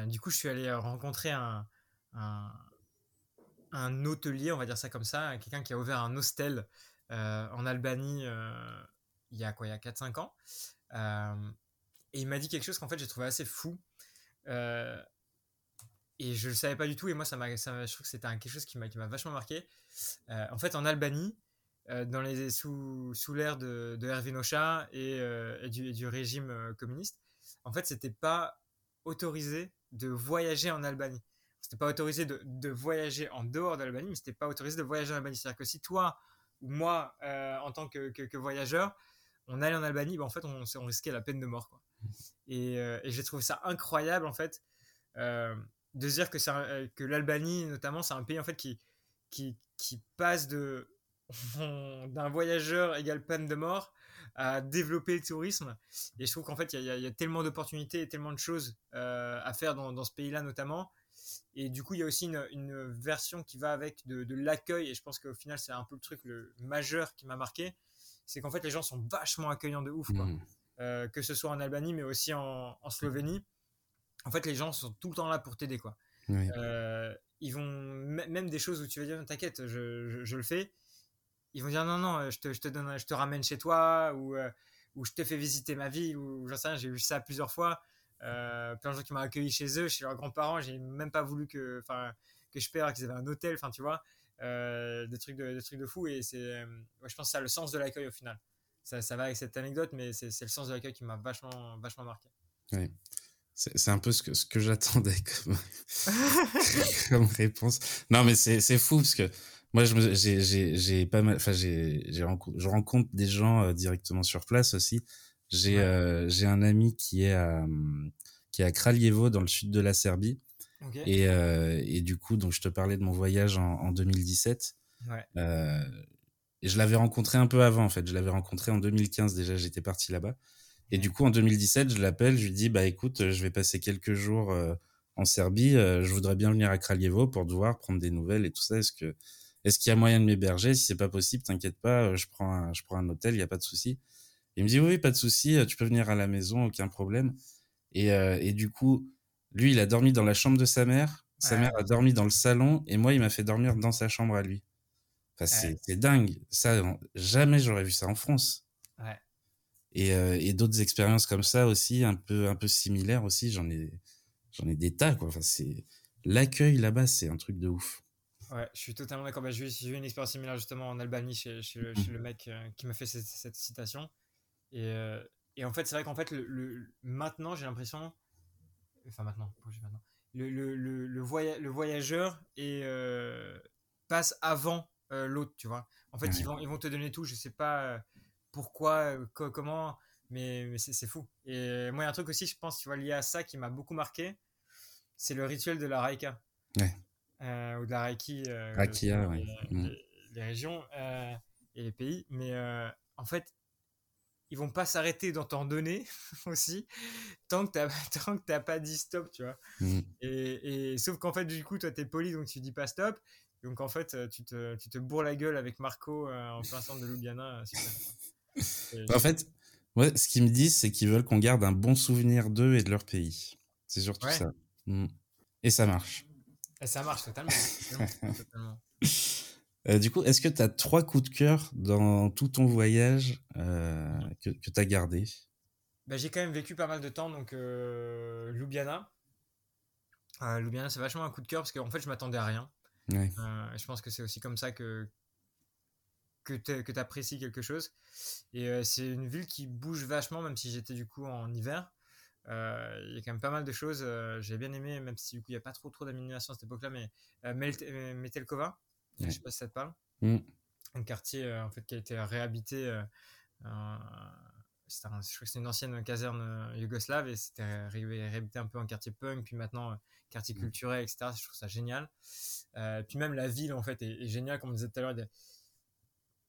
du coup, je suis allé rencontrer un, un, un, hôtelier, on va dire ça comme ça, quelqu'un qui a ouvert un hostel en Albanie il y a quoi, il y a 4-5 ans. et il m'a dit quelque chose qu'en fait j'ai trouvé assez fou. Et je le savais pas du tout. Et moi, ça m'a, je trouve que c'était quelque chose qui m'a, vachement marqué. en fait, en Albanie, dans les, sous, sous l'ère de, de Hervé Nocha et, du, du, régime communiste, en fait, c'était pas autorisé de voyager en Albanie. C'était pas autorisé de, de, voyager en dehors d'Albanie, mais c'était pas autorisé de voyager en Albanie. C'est-à-dire que si toi ou moi, en tant que, que, voyageur, on allait en Albanie, bah, en fait, on, on, risquait la peine de mort. Quoi. Et, euh, et j'ai trouvé ça incroyable, en fait, euh, de dire que, euh, que l'Albanie, notamment, c'est un pays, en fait, qui, qui, passe de d'un voyageur égale peine de mort à développer le tourisme. Et je trouve qu'en fait, il y, y, a tellement d'opportunités et tellement de choses à faire dans, dans ce pays-là, notamment. Et du coup, il y a aussi une, version qui va avec de, de l'accueil. Et je pense qu'au final, c'est un peu le truc le majeur qui m'a marqué c'est qu'en fait les gens sont vachement accueillants de ouf, mmh. Euh, que ce soit en Albanie mais aussi en, Slovénie. En fait, les gens sont tout le temps là pour t'aider, quoi. Euh, ils vont même des choses où tu vas dire t'inquiète, je, le fais. Ils vont dire non non, je te, je te donne, je te ramène chez toi ou euh, ou je te fais visiter ma vie ou j'en sais rien. J'ai eu ça plusieurs fois. plein de gens qui m'ont accueilli chez eux, chez leurs grands-parents. J'ai même pas voulu que, que je paie qu'ils avaient un hôtel. Enfin, tu vois. Euh, des, trucs de, des trucs de fou. Et c'est, euh, je pense que ça le sens de l'accueil au final. Ça, ça va avec cette anecdote, mais c'est, le sens de l'accueil qui m'a vachement, vachement marqué.
Oui. C'est un peu ce que, ce que j'attendais comme, comme réponse. Non, mais c'est fou parce que moi, j'ai pas mal. Enfin, je rencontre des gens euh, directement sur place aussi. J'ai j'ai un ami qui est à, qui est à Kraljevo, dans le sud de la Serbie. Et, euh, et, du coup, donc je te parlais de mon voyage en, en 2017. Ouais. Euh, et je l'avais rencontré un peu avant, en fait. Je l'avais rencontré en 2015 déjà, j'étais parti là-bas. Et du coup, en 2017, je l'appelle, je lui dis, bah écoute, je vais passer quelques jours euh, en Serbie. Euh, je voudrais bien venir à Kraljevo pour te voir, prendre des nouvelles et tout ça. Est-ce que est-ce qu'il y a moyen de m'héberger? Si c'est pas possible, t'inquiète pas, je prends un, je prends un hôtel, il y a pas de souci. Il me dit oui, pas de souci, tu peux venir à la maison, aucun problème. Et, et du coup, lui, il a dormi dans la chambre de sa mère. Sa mère a dormi dans le salon et moi, il m'a fait dormir dans sa chambre à lui. Enfin, c'est dingue. Ça, jamais j'aurais vu ça en France. Ouais. Et, euh, et d'autres expériences comme ça aussi, un peu, un peu similaires aussi. J'en ai, j'en ai des tas, quoi. Enfin, c'est l'accueil là-bas, c'est un truc de ouf.
Ouais, je suis totalement d'accord. Bah, j'ai eu une expérience similaire justement en Albanie chez, chez, le, chez le, mec euh, qui m'a fait cette, cette, citation. Et, euh, et en fait, c'est vrai qu'en fait, le, le maintenant, j'ai l'impression enfin maintenant, maintenant. Le, le, le, le, voyageur euh, passe avant euh, l'autre, tu vois. En fait, ils, vont, ils vont te donner tout, je sais pas euh, pourquoi, comment, mais, mais c'est fou. Et moi, il y a un truc aussi, je pense, tu vois, lié à ça qui m'a beaucoup marqué, c'est le rituel de la Raika. Ouais. ou de la Reiki.
Raikia, ouais.
Mm. les, les, régions et les pays. Mais en fait, ils vont pas s'arrêter d'en t'en donner aussi tant que tu n'as pas dit stop tu vois mmh. et, et, sauf qu'en fait du coup toi tu es poli donc tu dis pas stop donc en fait euh, tu te, tu te bourres la gueule avec Marco euh, en plein centre de Ljubljana
euh, en fait ouais, ce qu'ils me disent c'est qu'ils veulent qu'on garde un bon souvenir d'eux et de leur pays c'est surtout ça mmh. et ça marche
et ça marche totalement, totalement.
Euh, du coup, est-ce que tu as trois coups de cœur dans tout ton voyage euh, que, que tu as gardé?
Bah, J'ai quand même vécu pas mal de temps, donc euh, Ljubljana. Ljubljana, c'est vachement un coup de cœur parce qu'en fait, je m'attendais à rien. Euh, je pense que c'est aussi comme ça que, que tu apprécies quelque chose. Et c'est une ville qui bouge vachement, même si j'étais du coup en hiver. Il y a quand même pas mal de choses. J'ai bien aimé, même si du coup il n'y a pas trop trop d'animation à cette époque-là, mais Metelkova je sais pas si ça te parle. Mm. Un quartier euh, en fait qui a été réhabité. Euh, je crois que c'est une ancienne caserne euh, yougoslave et c'était réhabité un peu en quartier punk, puis maintenant quartier mm. culturel, etc. Je trouve ça génial. puis même la ville en fait est, géniale, comme on disait tout à l'heure.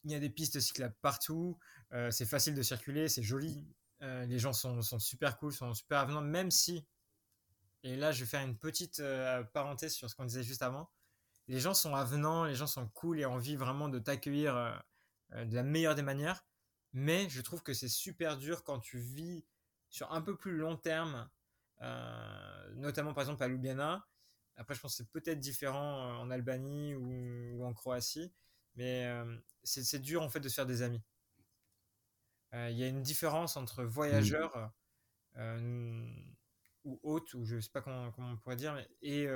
Il y a des pistes cyclables partout, c'est facile de circuler, c'est joli. les gens sont, sont, super cool, sont super avenants, même si, et là je vais faire une petite parenthèse sur ce qu'on disait juste avant, les gens sont avenants, les gens sont cool et ont envie vraiment de t'accueillir euh, euh, de la meilleure des manières. Mais je trouve que c'est super dur quand tu vis sur un peu plus long terme, notamment par exemple à Ljubljana, après je pense que c'est peut-être différent en Albanie ou, en Croatie, mais c'est dur en fait de se faire des amis. Il y a une différence entre voyageurs ou hôtes, ou je sais pas comment, on pourrait dire, et,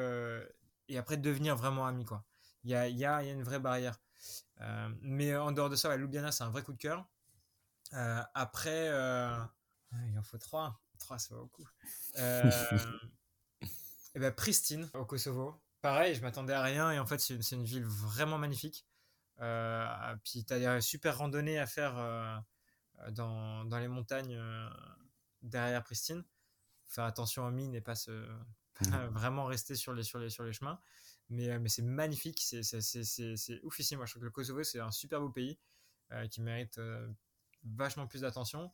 et après devenir vraiment quoi. Il y a, une vraie barrière. mais en dehors de ça, ouais, Ljubljana c'est un vrai coup de cœur. Euh, après, euh, il en faut trois. Trois, c'est beaucoup. Euh, et ben Pristine, au Kosovo. Pareil, je m'attendais à rien et en fait, c'est une, ville vraiment magnifique. puis tu as des super randonnées à faire dans, dans, les montagnes derrière Pristine. Faire attention aux mines et pas se vraiment rester sur les, sur les, sur les chemins. Mais, mais c'est magnifique, c'est ouf ici. Moi, je trouve que le Kosovo, c'est un super beau pays qui mérite vachement plus d'attention.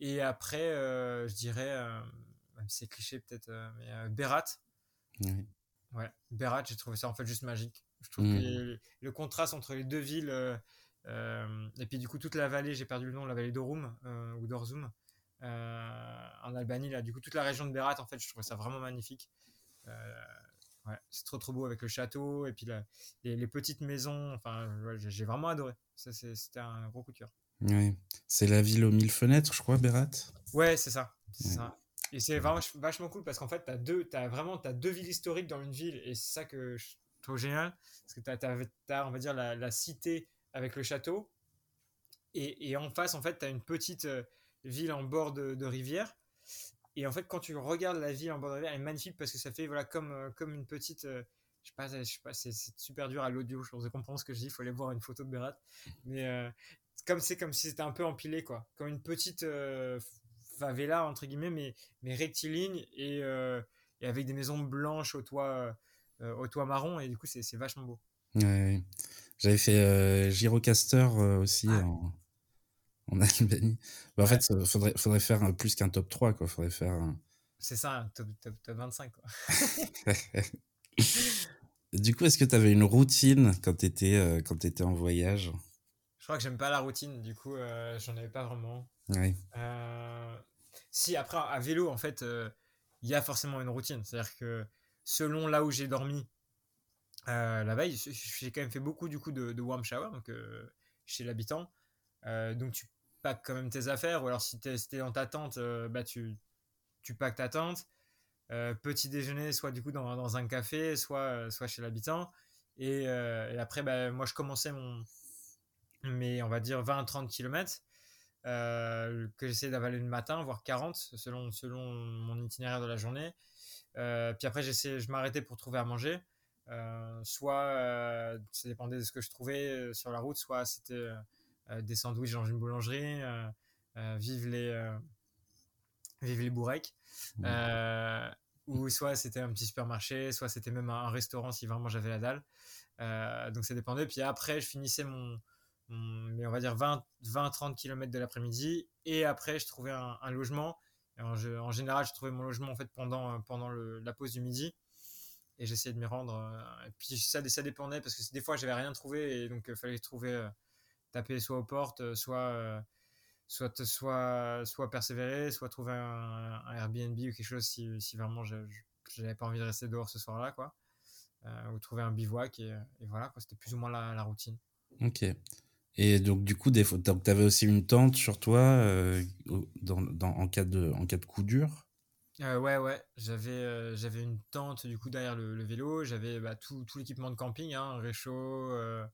Et après, euh, je dirais, euh, c'est cliché peut-être, euh, mais Berat. Ouais, Berat, j'ai trouvé ça en fait juste magique. Je trouve que mmh. le contraste entre les deux villes, et puis du coup toute la vallée, j'ai perdu le nom, la vallée d'Orum ou d'Orzum, en Albanie, là, du coup toute la région de Berat, en fait, je trouvais ça vraiment magnifique. Ouais, c'est trop trop beau avec le château et puis les, petites maisons. Enfin, j'ai vraiment adoré. Ça, c'était un gros coup de cœur.
Oui. C'est la ville aux mille fenêtres, je crois, Berat?
Ouais, c'est ça. ça. Et c'est vraiment vachement cool parce qu'en fait, tu as, deux, as vraiment as deux villes historiques dans une ville et c'est ça que je trouve génial. Parce que tu as, on va dire, la, cité avec le château et, et, en face, en fait, tu as une petite euh, ville en bord de, rivière. Et en fait, quand tu regardes la ville en bord de rivière, elle est magnifique parce que ça fait voilà, comme, euh, comme une petite. Euh, je sais pas, je sais pas c'est super dur à l'audio, je pense comprendre ce que je dis, il faut aller voir une photo de Berat. Mais comme c'est comme si c'était un peu empilé quoi. Comme une petite euh, favela entre guillemets mais mais rectiligne et, euh, et, avec des maisons blanches au toit euh, au toit marron. Et du coup c'est vachement beau.
Ouais, j'avais fait Girocaster aussi ah. en, en Albanie. Bah, en fait faudrait faudrait faire plus qu'un top 3 quoi. Faudrait faire
c'est ça un top, top, top 25 quoi.
Du coup, est-ce que tu avais une routine quand tu étais, quand étais en voyage?
Je crois que j'aime pas la routine, du coup, euh, j'en avais pas vraiment. Euh, si, après, à vélo, en fait, euh, il y a forcément une routine. C'est-à-dire que selon là où j'ai dormi la veille, j'ai quand même fait beaucoup du coup de, warm shower, donc chez l'habitant. donc tu packs quand même tes affaires, ou alors si tu es, dans ta tente, bah, tu, tu packs ta tente. petit déjeuner, soit du coup dans, dans un café, soit, soit chez l'habitant. Et, après, bah, moi je commençais mon, mais on va dire 20-30 km euh, que j'essaie d'avaler le matin, voire 40 selon, selon mon itinéraire de la journée. Euh, puis après, j'essaie, je m'arrêtais pour trouver à manger. Euh, soit ça dépendait de ce que je trouvais sur la route, soit c'était des sandwichs dans une boulangerie, vive les vive les bourrecs, mmh. ou soit c'était un petit supermarché, soit c'était même un, restaurant si vraiment j'avais la dalle. donc ça dépendait. Puis après, je finissais mon, mais on va dire 20-30 km de l'après-midi. Et après, je trouvais un, logement. En, général, je trouvais mon logement en fait pendant, euh, pendant la pause du midi. Et j'essayais de m'y rendre. Euh, et puis ça, ça dépendait parce que des fois, j'avais rien trouvé. Et donc, il fallait trouver, taper soit aux portes, soit, soit, soit, soit persévérer, soit trouver un, Airbnb ou quelque chose si, si vraiment je n'avais pas envie de rester dehors ce soir-là. quoi ou trouver un bivouac. Et, voilà, c'était plus ou moins la, la routine.
Ok. Et donc, du coup, tu avais aussi une tente sur toi euh, dans, dans, en, cas de, en cas de coup dur?
Euh, Ouais, ouais. J'avais euh, j'avais une tente du coup derrière le, vélo. J'avais bah, tout, tout l'équipement de camping, hein, réchaud, euh,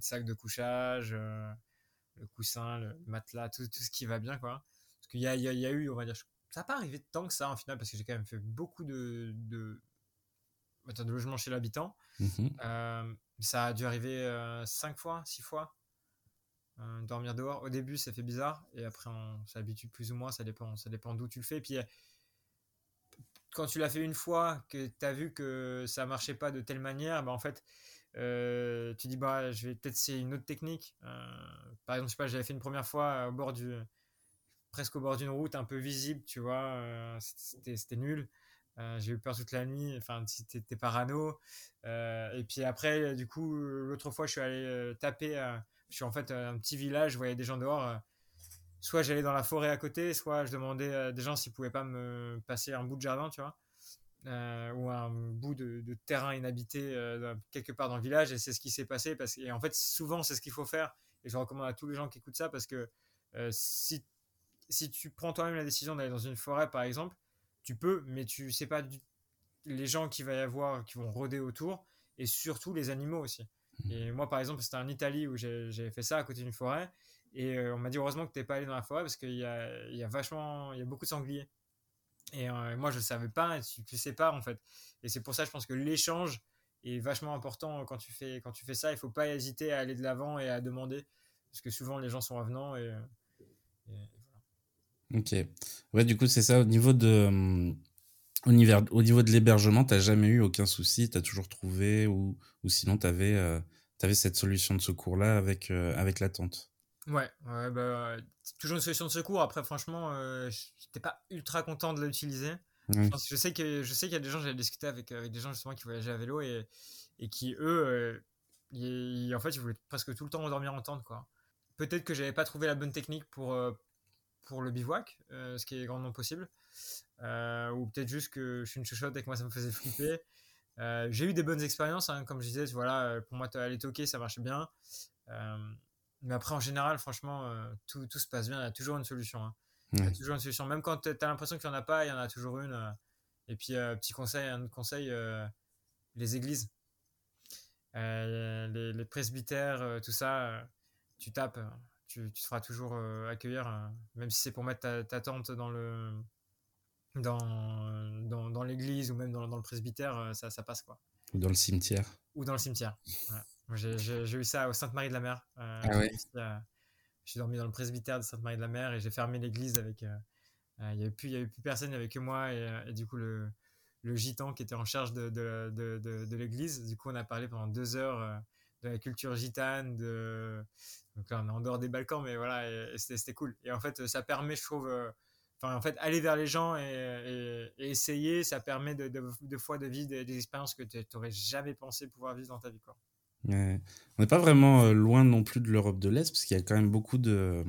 sac de couchage, le coussin, le matelas, tout, tout, ce qui va bien. quoi. Parce qu'il y a, y, a, y a, eu, on va dire, ça n'a pas arrivé tant que ça en final, parce que j'ai quand même fait beaucoup de, de, de logements chez l'habitant. Mmh ça a dû arriver euh, cinq fois, six fois. Euh, dormir dehors. Au début, ça fait bizarre. Et après, on s'habitue plus ou moins. Ça dépend, ça dépend d'où tu le fais. Puis, quand tu l'as fait une fois, que tu as vu que ça marchait pas de telle manière, bah, en fait, euh, tu dis, bah, je vais peut-être essayer une autre technique. par exemple, je sais pas, j'avais fait une première fois au bord du, presque au bord d'une route un peu visible, tu vois. C'était nul. Euh, j'ai eu peur toute la nuit, enfin, t'es parano. Euh, et puis après, du coup, l'autre fois, je suis allé euh, taper. je suis en fait un petit village, je voyais des gens dehors. soit j'allais dans la forêt à côté, soit je demandais à des gens s'ils pouvaient pas me passer un bout de jardin, tu vois, euh, ou un bout de, terrain inhabité euh, quelque part dans le village. Et c'est ce qui s'est passé. Parce, et en fait, souvent, c'est ce qu'il faut faire. Et je recommande à tous les gens qui écoutent ça parce que euh, si, si tu prends toi-même la décision d'aller dans une forêt, par exemple, tu peux, mais tu sais pas les gens qu'il va y avoir qui vont rôder autour et surtout les animaux aussi. Mmh. Et moi, par exemple, c'était en Italie où j'ai fait ça à côté d'une forêt. Et euh, on m'a dit heureusement que tu n'es pas allé dans la forêt parce qu'il y a, y a vachement, il y a beaucoup de sangliers. Et euh, moi, je ne savais pas, et tu, tu sais pas en fait. Et c'est pour ça, je pense que l'échange est vachement important quand tu fais, quand tu fais ça. Il faut pas hésiter à aller de l'avant et à demander parce que souvent les gens sont avenants et.
Ok. Ouais, du coup, c'est ça. Au niveau de, hum, au niveau, au niveau de l'hébergement, tu n'as jamais eu aucun souci, tu as toujours trouvé, ou, ou sinon tu avais, euh, avais, cette solution de secours-là avec, avec la tente?
Ouais, ouais bah, toujours une solution de secours. Après, franchement, euh, j'étais pas ultra content de l'utiliser. Je sais que je sais qu'il y a des gens, j'avais discuté avec, avec des gens justement qui voyageaient à vélo et, et qui eux, euh, en fait, ils voulaient presque tout le temps dormir en tente, quoi. Peut-être que j'avais pas trouvé la bonne technique pour euh, pour le bivouac, ce qui est grandement possible, ou peut-être juste que je suis une chuchote et que moi ça me faisait flipper. j'ai eu des bonnes expériences, hein, comme je disais, voilà, pour moi aller toquer ça marchait bien. Mais après, en général, franchement, euh, tout, tout, se passe bien. Il y a toujours une solution. Hein. Il y a toujours une solution. Même quand tu as l'impression qu'il n'y en a pas, il y en a toujours une. Euh. Et puis, euh, petit conseil, un autre conseil, les églises. Les, les, presbytères, tout ça, tu tapes, tu, tu, te feras toujours accueillir, même si c'est pour mettre ta, ta, tente dans le dans, dans, dans l'église ou même dans, dans, le presbytère, ça, ça passe quoi.
Ou dans le cimetière.
Ou dans le cimetière. J'ai eu ça au Sainte-Marie de la Mer.
Euh, ah ouais.
J'ai dormi dans le presbytère de Sainte-Marie de la Mer et j'ai fermé l'église avec. Euh, euh, il n'y avait, plus, avait plus personne, il n'y avait que moi et, du coup le, le, gitan qui était en charge de, de, de, de, l'église. Du coup, on a parlé pendant deux heures de la culture gitane. De... Donc là, on est en dehors des Balkans, mais voilà, et, c'était cool. Et en fait, ça permet, je trouve. Enfin, en fait, aller vers les gens et, essayer, ça permet de, de, fois de vivre des, des expériences que tu n'aurais jamais pensé pouvoir vivre dans ta vie. Quoi.
On n'est pas vraiment euh, loin non plus de l'Europe de l'Est, parce qu'il y a quand même beaucoup de,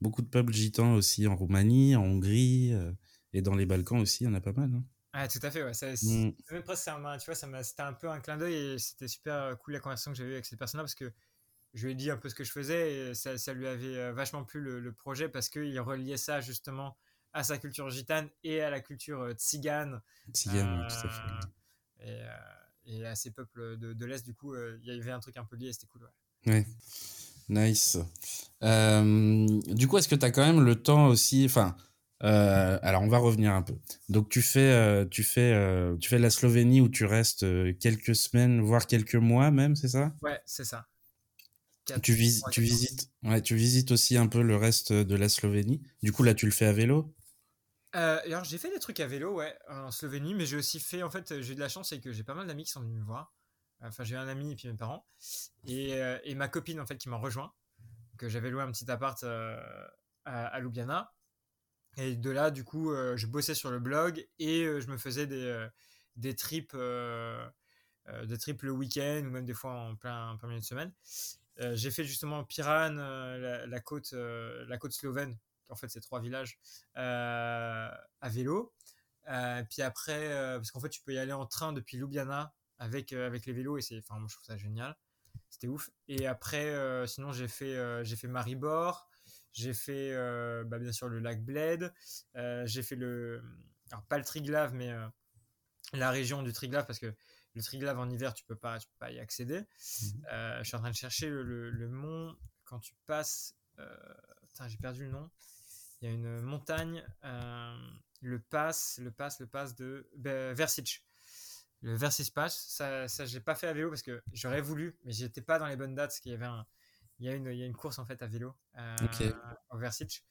beaucoup de peuples gitans aussi en Roumanie, en Hongrie, euh, et dans les Balkans aussi, il y en a pas mal. Hein.
Ah, tout à fait, ouais. Ça, mm. Même presque, tu vois, c'était un peu un clin d'œil et c'était super euh, cool la conversation que j'avais eue avec cette personne-là parce que je lui ai dit un peu ce que je faisais et ça, ça lui avait vachement plu le, projet parce qu'il reliait ça justement à sa culture gitane et à la culture tzigane.
Tzigane, tout à fait.
Et, et à ces peuples de, de l'Est, du coup, euh, il y avait un truc un peu lié, c'était cool.
Ouais. ouais. Nice. Euh, du coup, est-ce que tu as quand même le temps aussi. Enfin, euh, alors on va revenir un peu. Donc tu fais, tu fais, tu fais la Slovénie où tu restes quelques semaines, voire quelques mois même, c'est ça?
Ouais, c'est ça.
tu, vis tu visites, ouais, tu visites aussi un peu le reste de la Slovénie? Du coup là, tu le fais à vélo?
Euh, alors j'ai fait des trucs à vélo, ouais, en Slovénie, mais j'ai aussi fait, en fait, j'ai eu de la chance, c'est que j'ai pas mal d'amis qui sont venus me voir. Enfin, j'ai un ami et puis mes parents. Et, euh, et ma copine, en fait, qui m'a rejoint. Que j'avais loué un petit appart euh, à, Ljubljana. Et de là, du coup, je bossais sur le blog et je me faisais des, des trips, des trips le week-end ou même des fois en plein, milieu de semaine. j'ai fait justement Piran, la, côte, la côte slovène, en fait c'est trois villages euh, à vélo. Euh, puis après, euh, parce qu'en fait tu peux y aller en train depuis Ljubljana avec avec les vélos et c'est, enfin moi je trouve ça génial. C'était ouf. Et après, sinon j'ai fait j'ai fait Maribor, j'ai fait bah, bien sûr le lac Bled, j'ai fait le alors pas le Triglav mais la région du Triglav parce que le Triglav en hiver tu peux pas tu peux pas y accéder. Mmh. je suis en train de chercher le, le, le mont quand tu passes. j'ai perdu le nom il y a une montagne, euh, le pass, le pass, le pass de ben, Versich. Le Versich Pass, ça, ça j'ai pas fait à vélo parce que j'aurais voulu, mais j'étais pas dans les bonnes dates parce qu'il y avait un, il y a une, il y a une course en fait à vélo euh, au Versich,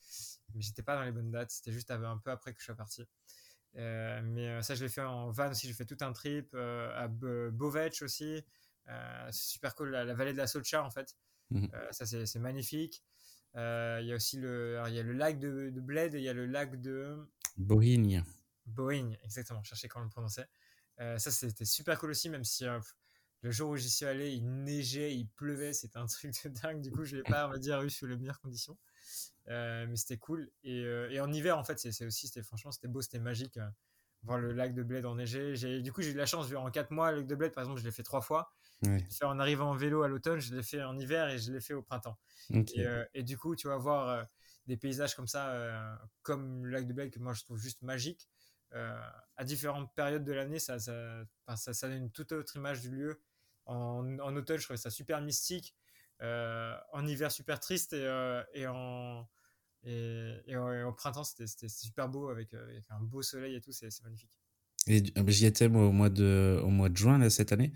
mais j'étais pas dans les bonnes dates. C'était juste un peu après que je sois parti. Euh, mais ça, je l'ai fait en van aussi. J'ai fait tout un trip à Bovec aussi. c'est super cool, la, vallée de la Solcha en fait. Mhm. ça, c'est magnifique. Euh, il y a aussi le, il y a le lac de, de Bled et il y a le lac de
Bohigne.
Bohigne, exactement. Je cherchais comment le prononcer. Euh, ça, c'était super cool aussi, même si euh, le jour où j'y suis allé, il neigeait, il pleuvait, c'était un truc de dingue. Du coup, je l'ai pas, on va dire, eu sous les meilleures conditions. mais c'était cool. Et, et, en hiver, en fait, c'est aussi, c'était franchement, c'était beau, c'était magique. voir le lac de Bled enneigé. Du coup, j'ai eu la chance, en 4 mois, le lac de Bled, par exemple, je l'ai fait trois fois. en arrivant en vélo à l'automne, je l'ai fait en hiver et je l'ai fait au printemps. Et, et, du coup, tu vas voir des paysages comme ça, comme le lac de Bled, que moi je trouve juste magique. à différentes périodes de l'année, ça ça, ça, ça, donne une toute autre image du lieu. En, en automne, je trouvais ça super mystique. Euh, en hiver, super triste. Et, euh, et en, et, au printemps, c'était super beau avec, euh, avec, un beau soleil et tout. C'est magnifique.
Et j'y étais au mois de, au mois de juin là, cette année.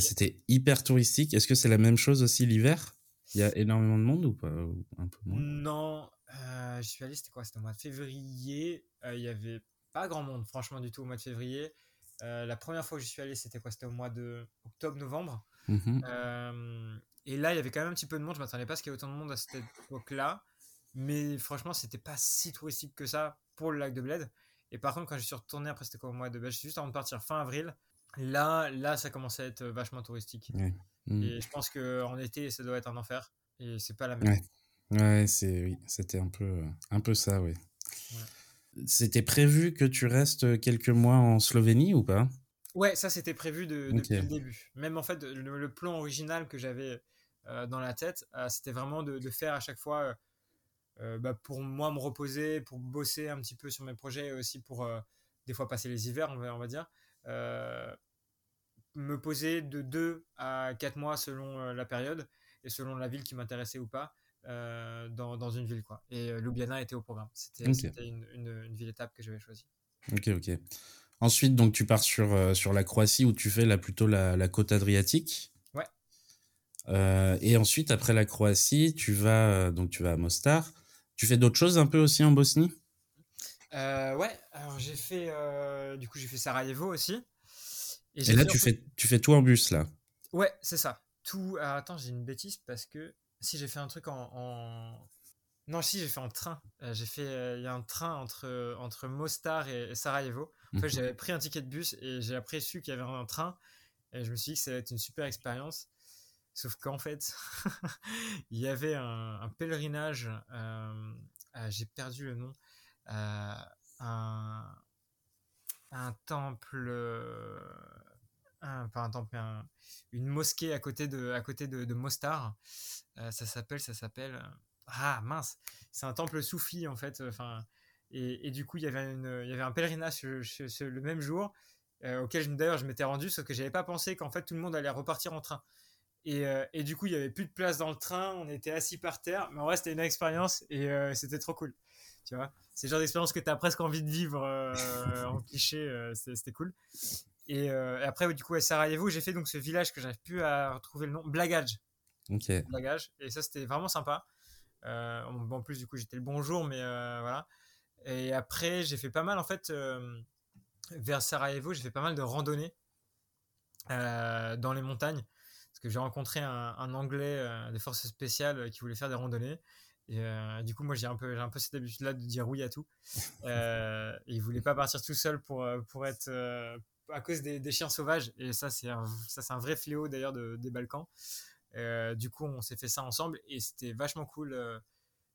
C'était hyper touristique. Est-ce que c'est la même chose aussi l'hiver? Il y a énormément de monde ou pas un peu moins?
Non, je suis allé, c'était quoi? C'était au mois de février. Il y avait pas grand monde, franchement, du tout au mois de février. Euh, la première fois que j'y suis allé, c'était quoi? C'était au mois de octobre-novembre. Mhm. Euh, et là, il y avait quand même un petit peu de monde. Je m'attendais pas à ce qu'il y ait autant de monde à cette époque-là. Mais franchement, c'était pas si touristique que ça pour le lac de Bled. Et par contre, quand je suis retourné après, c'était quoi au mois de. Bah, juste avant de partir, fin avril. Là, là, ça commençait à être vachement touristique. Mhm. Et je pense qu'en été, ça doit être un enfer. Et c'est pas la même.
Ouais, ouais c'est, oui, c'était un peu, un peu ça, oui. Ouais. C'était prévu que tu restes quelques mois en Slovénie ou pas?
Ouais, ça c'était prévu depuis le début. Même en fait, le, plan original que j'avais euh, dans la tête, euh, c'était vraiment de, faire à chaque fois, euh, bah, pour moi me reposer, pour bosser un petit peu sur mes projets et aussi pour des fois passer les hivers, on va, on va dire. me poser de 2 à 4 mois selon la période et selon la ville qui m'intéressait ou pas. Euh, dans, dans, une ville. Quoi. Et euh, Ljubljana était au programme. C'était une, une, ville étape que j'avais choisie.
Ok, ok. Ensuite, donc, tu pars sur, euh, sur la Croatie où tu fais là, plutôt la, la côte adriatique.
Ouais.
et ensuite, après la Croatie, tu vas, donc, tu vas à Mostar. Tu fais d'autres choses un peu aussi en Bosnie?
Ouais, alors j'ai fait, du coup, j'ai fait Sarajevo aussi.
Et, et là, tu, fais, tu fais tout en bus, là?
Ouais, c'est ça. Tout. attends, j'ai une bêtise parce que si j'ai fait un truc en, non si j'ai fait en train. Euh, j'ai fait euh, il y a un train entre entre Mostar et, Sarajevo. En fait j'avais pris un ticket de bus et j'ai après su qu'il y avait un train et je me suis dit que ça allait être une super expérience. Sauf qu'en fait il y avait un, pèlerinage euh, j'ai perdu le nom un un temple un, pas un temple, une mosquée à côté de, à côté de, Mostar. Euh, ça s'appelle, ça s'appelle. Euh, ah mince, c'est un temple soufi en fait. Enfin, et, du coup, il y avait, une, il y avait un pèlerinage le même jour euh, auquel d'ailleurs je m'étais rendu, sauf que j'avais pas pensé qu'en fait tout le monde allait repartir en train. Et, et, du coup, il y avait plus de place dans le train, on était assis par terre, mais en vrai, c'était une expérience et c'était trop cool. Tu vois, c'est le genre d'expérience que tu as presque envie de vivre en cliché, c'était cool. Et, après, du coup, à Sarajevo, j'ai fait donc ce village que j'arrive plus à retrouver le nom, Blagaj.
Ok.
Blagaj. Et ça, c'était vraiment sympa. Euh, en plus, du coup, j'étais le bonjour, mais voilà. Et après, j'ai fait pas mal, en fait, vers Sarajevo, j'ai fait pas mal de randonnées dans les montagnes. Parce que j'ai rencontré un, Anglais des forces spéciales qui voulait faire des randonnées. Et du coup, moi, j'ai un peu, j'ai un peu cette habitude-là de dire oui à tout. et il voulait pas partir tout seul pour, pour être, à cause des, chiens sauvages. Et ça, c'est un, ça, c'est un vrai fléau d'ailleurs des Balkans. Euh, du coup, on s'est fait ça ensemble et c'était vachement cool. Euh,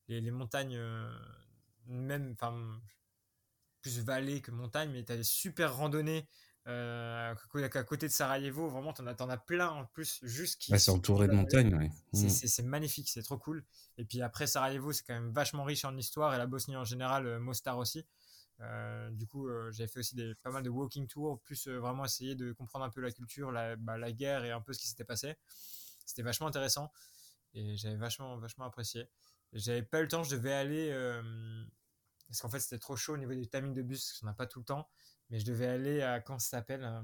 les, montagnes, euh, même, enfin, plus vallée que montagne, mais t'as des super randonnées. à côté de Sarajevo, vraiment, t'en as, en as plein en plus, juste qui.
c'est entouré de montagnes, ouais.
Mm. C'est magnifique, c'est trop cool. Et puis après, Sarajevo, c'est quand même vachement riche en histoire, et la Bosnie en général, Mostar aussi. Euh, du coup, euh, j'avais fait aussi des, pas mal de walking tours, plus euh, vraiment essayer de comprendre un peu la culture, la, bah, la guerre et un peu ce qui s'était passé. C'était vachement intéressant et j'avais vachement, vachement apprécié. J'avais pas eu le temps, je devais aller parce qu'en fait c'était trop chaud au niveau du timing de bus, parce qu'on n'a pas tout le temps, mais je devais aller à quand ça s'appelle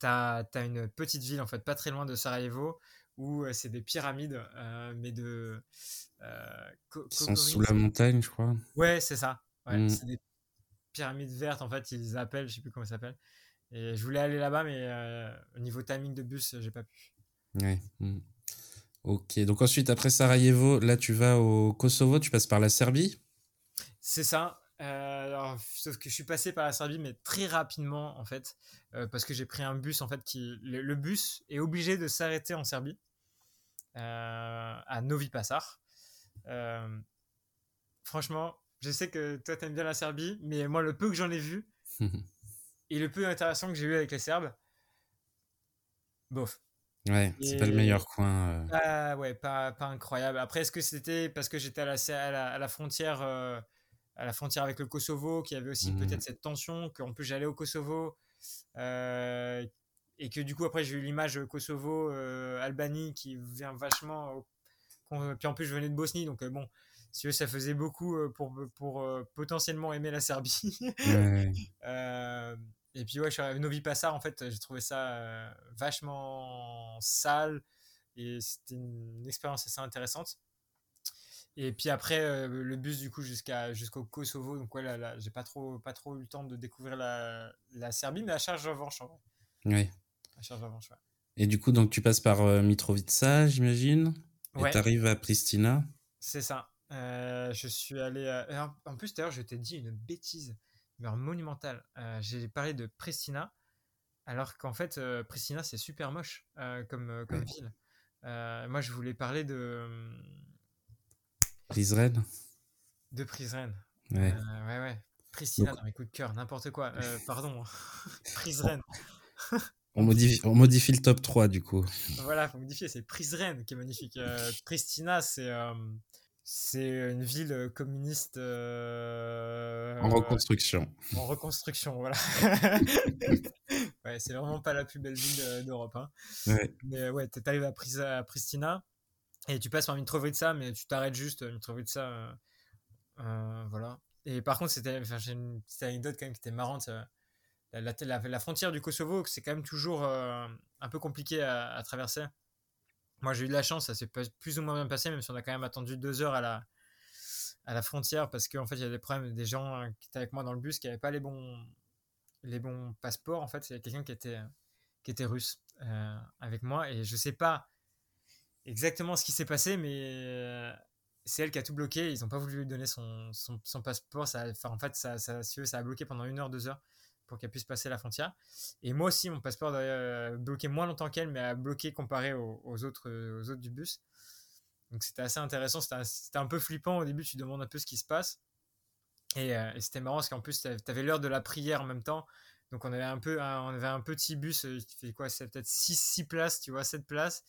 T'as as une petite ville en fait, pas très loin de Sarajevo, où c'est des pyramides, mais de.
Qui sont sous la montagne, je crois.
Ouais, c'est ça. Ouais, mmh. c'est des pyramide verte, en fait, ils appellent, je sais plus comment ça s'appelle. Et je voulais aller là-bas, mais euh, au niveau timing de bus, j'ai pas pu.
Ouais. Hmm. Ok, donc ensuite, après Sarajevo, là, tu vas au Kosovo, tu passes par la Serbie?
C'est ça. Euh, sauf que je suis passé par la Serbie, mais très rapidement, en fait, euh, parce que j'ai pris un bus, en fait, qui. Le, bus est obligé de s'arrêter en Serbie, à Novi Passar. franchement, je sais que toi, t'aimes bien la Serbie, mais moi, le peu que j'en ai vu et le peu intéressant que j'ai eu avec les Serbes, bof.
Ouais, c'est pas le meilleur coin.
Ah ouais, pas, pas incroyable. Après, est-ce que c'était parce que j'étais à la, à, la, frontière, à la frontière avec le Kosovo, qu'il y avait aussi peut-être mmh. cette tension, qu'en plus j'allais au Kosovo, et que du coup après j'ai eu l'image Kosovo, Albanie qui vient vachement. Puis en plus je venais de Bosnie, donc bon, si ça faisait beaucoup pour, pour potentiellement aimer la Serbie. et puis ouais, je suis arrivé Novi Passar, en fait, j'ai trouvé ça vachement sale et c'était une expérience assez intéressante. Et puis après, le bus du coup jusqu'à jusqu'au Kosovo, donc ouais, là, là j'ai pas trop pas trop eu le temps de découvrir la, la Serbie, mais à charge revanche en vrai.
Oui.
À charge revanche, ouais.
Et du coup, donc tu passes par Mitrovica, j'imagine. Et tu arrives à Pristina.
C'est ça. Euh, je suis allé. En plus, d'ailleurs, je t'ai dit une bêtise, mais monumentale. Euh, j'ai parlé de Pristina, alors qu'en fait, euh, Pristina, c'est super moche comme, comme ville. moi, je voulais parler de.
Prizren.
De Prizren.
Ouais.
ouais, ouais. Pristina, dans mes coups de cœur, n'importe quoi. pardon. Prizren.
On modifie, on modifie le top 3 du coup.
Voilà, faut modifier. C'est Prizren qui est magnifique. Pristina, c'est c'est une ville euh, communiste. Euh,
en reconstruction.
En reconstruction, voilà. ouais, c'est vraiment pas la plus belle ville d'Europe. Hein.
Ouais.
Mais ouais, tu arrives à, à, Pristina et tu passes par Mitrovica, mais tu t'arrêtes juste Mitrovica. Euh, euh, voilà. Et par contre, c'était, j'ai une petite anecdote quand même qui était marrante. La, la, la, frontière du Kosovo, c'est quand même toujours un peu compliqué à, à traverser. Moi, j'ai eu de la chance, ça s'est plus ou moins bien passé, même si on a quand même attendu deux heures à la, à la frontière parce qu'en fait, il y a des problèmes, des gens euh, qui étaient avec moi dans le bus qui n'avaient pas les bons, les bons passeports. En fait, c'est quelqu'un qui était, qui était russe euh, avec moi et je sais pas exactement ce qui s'est passé, mais euh, c'est elle qui a tout bloqué. Ils n'ont pas voulu lui donner son, son, passeport. En fait, ça, ça a bloqué pendant une heure, deux heures pour qu'elle puisse passer la frontière. Et moi aussi, mon passeport a euh, bloqué moins longtemps qu'elle, mais a bloqué comparé aux, autres, aux autres du bus. Donc c'était assez intéressant, c'était un, peu flippant au début, tu demandes un peu ce qui se passe. Et, euh, et c'était marrant parce qu'en plus, tu avais l'heure de la prière en même temps. Donc on avait un peu un, on avait un petit bus euh, qui fait quoi C'est peut-être 6 six places, tu vois, 7 places.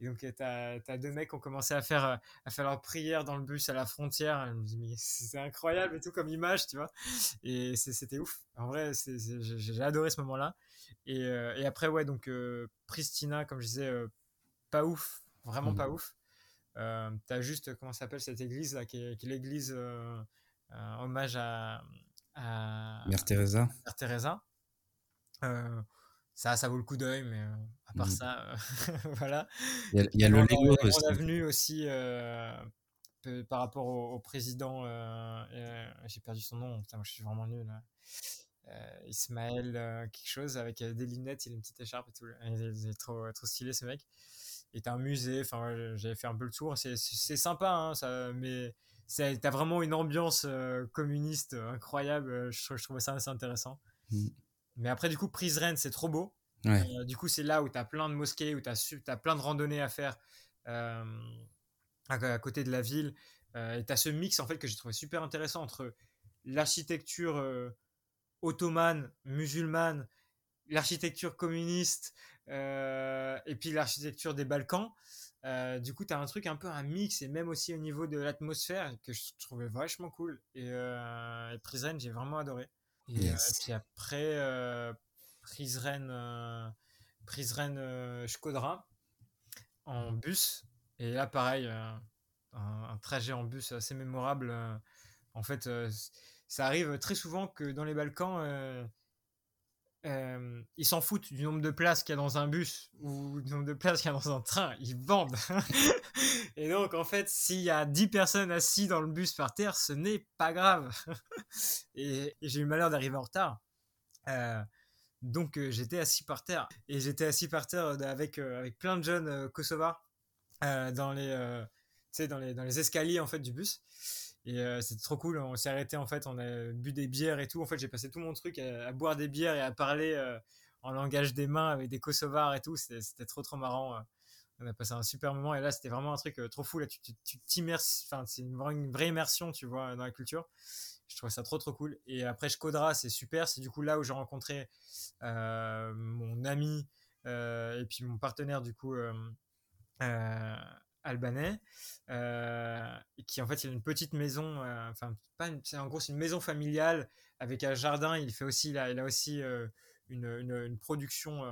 Et donc tu as, deux mecs qui ont commencé à faire à faire leur prière dans le bus à la frontière. Je me dis mais c'est incroyable et tout comme image, tu vois. Et c'était ouf. En vrai, j'ai adoré ce moment-là. Et, euh, et, après ouais, donc euh, Pristina comme je disais pas ouf, vraiment pas mmh. ouf. Euh, as juste comment s'appelle cette église là qui est, l'église hommage à, à
Mère Teresa.
Mère Teresa euh, ça, ça vaut le coup d'œil, mais euh, à part mmh. ça, euh, voilà.
Il y a, le Lego
aussi. On a venu aussi par rapport au, président, j'ai perdu son nom, moi je suis vraiment nul. Ismaël, quelque chose, avec des lunettes, il a une petite écharpe et tout. Il est trop, trop stylé ce mec. Il est un musée, enfin j'avais fait un peu le tour. C'est sympa, hein, ça, mais t'as vraiment une ambiance communiste incroyable. Je, je, trouvais ça assez intéressant. Mmh. Mais après, du coup, Prizren, c'est trop beau. Euh, du coup, c'est là où tu as plein de mosquées, où tu as, as, plein de randonnées à faire euh, à, côté de la ville. Euh, et tu as ce mix en fait que j'ai trouvé super intéressant entre l'architecture ottomane, musulmane, l'architecture communiste et puis l'architecture des Balkans. du coup, tu as un truc un peu un mix et même aussi au niveau de l'atmosphère que je trouvais vachement cool. Et, et Prizren, j'ai vraiment adoré. Et euh, puis après, euh, Prizren, euh, Prizren Shkodra en bus. Et là, pareil, un, trajet en bus assez mémorable. en fait, ça arrive très souvent que dans les Balkans, ils s'en foutent du nombre de places qu'il y a dans un bus ou du nombre de places qu'il y a dans un train. Ils vendent. et donc, en fait, s'il y a 10 personnes assises dans le bus par terre, ce n'est pas grave. et, j'ai eu le malheur d'arriver en retard. Euh, donc, euh, j'étais assis par terre. Et j'étais assis par terre euh, avec, avec plein de jeunes kosovars dans, les, dans, les, dans les escaliers en fait, du bus. Et c'était trop cool. On s'est arrêté en fait, on a bu des bières et tout. En fait, j'ai passé tout mon truc à, boire des bières et à parler en langage des mains avec des Kosovars et tout. C'était trop trop marrant. On a passé un super moment et là c'était vraiment un truc trop fou. Là tu t'immerses, enfin c'est une, une, vraie immersion, tu vois, dans la culture. Je trouvais ça trop trop cool. Et après Shkodra, c'est super. C'est du coup là où j'ai rencontré mon ami et puis mon partenaire du coup albanais, euh, qui en fait il a une petite maison, euh, enfin pas c'est en gros c'est une maison familiale avec un jardin. Il fait aussi, a, il a aussi euh, une, une, production,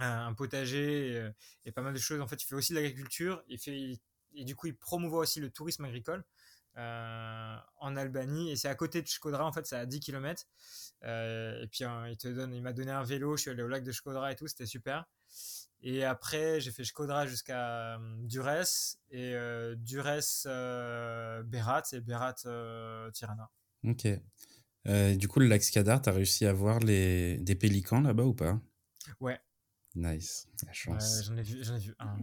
un potager et, pas mal de choses. En fait, il fait aussi de l'agriculture. Il fait et du coup il promouvoit aussi le tourisme agricole. en Albanie et c'est à côté de Shkodra en fait c'est à 10 km et puis il te donne il m'a donné un vélo je suis allé au lac de Shkodra et tout c'était super et après, j'ai fait Shkodra jusqu'à euh, Durès et euh, Durès euh, Berat et Berat Tirana.
Ok. du coup, le lac Skadar, tu as réussi à voir les... des pélicans là-bas ou pas?
Ouais.
Nice, la chance.
j'en ai vu, j'en ai vu un.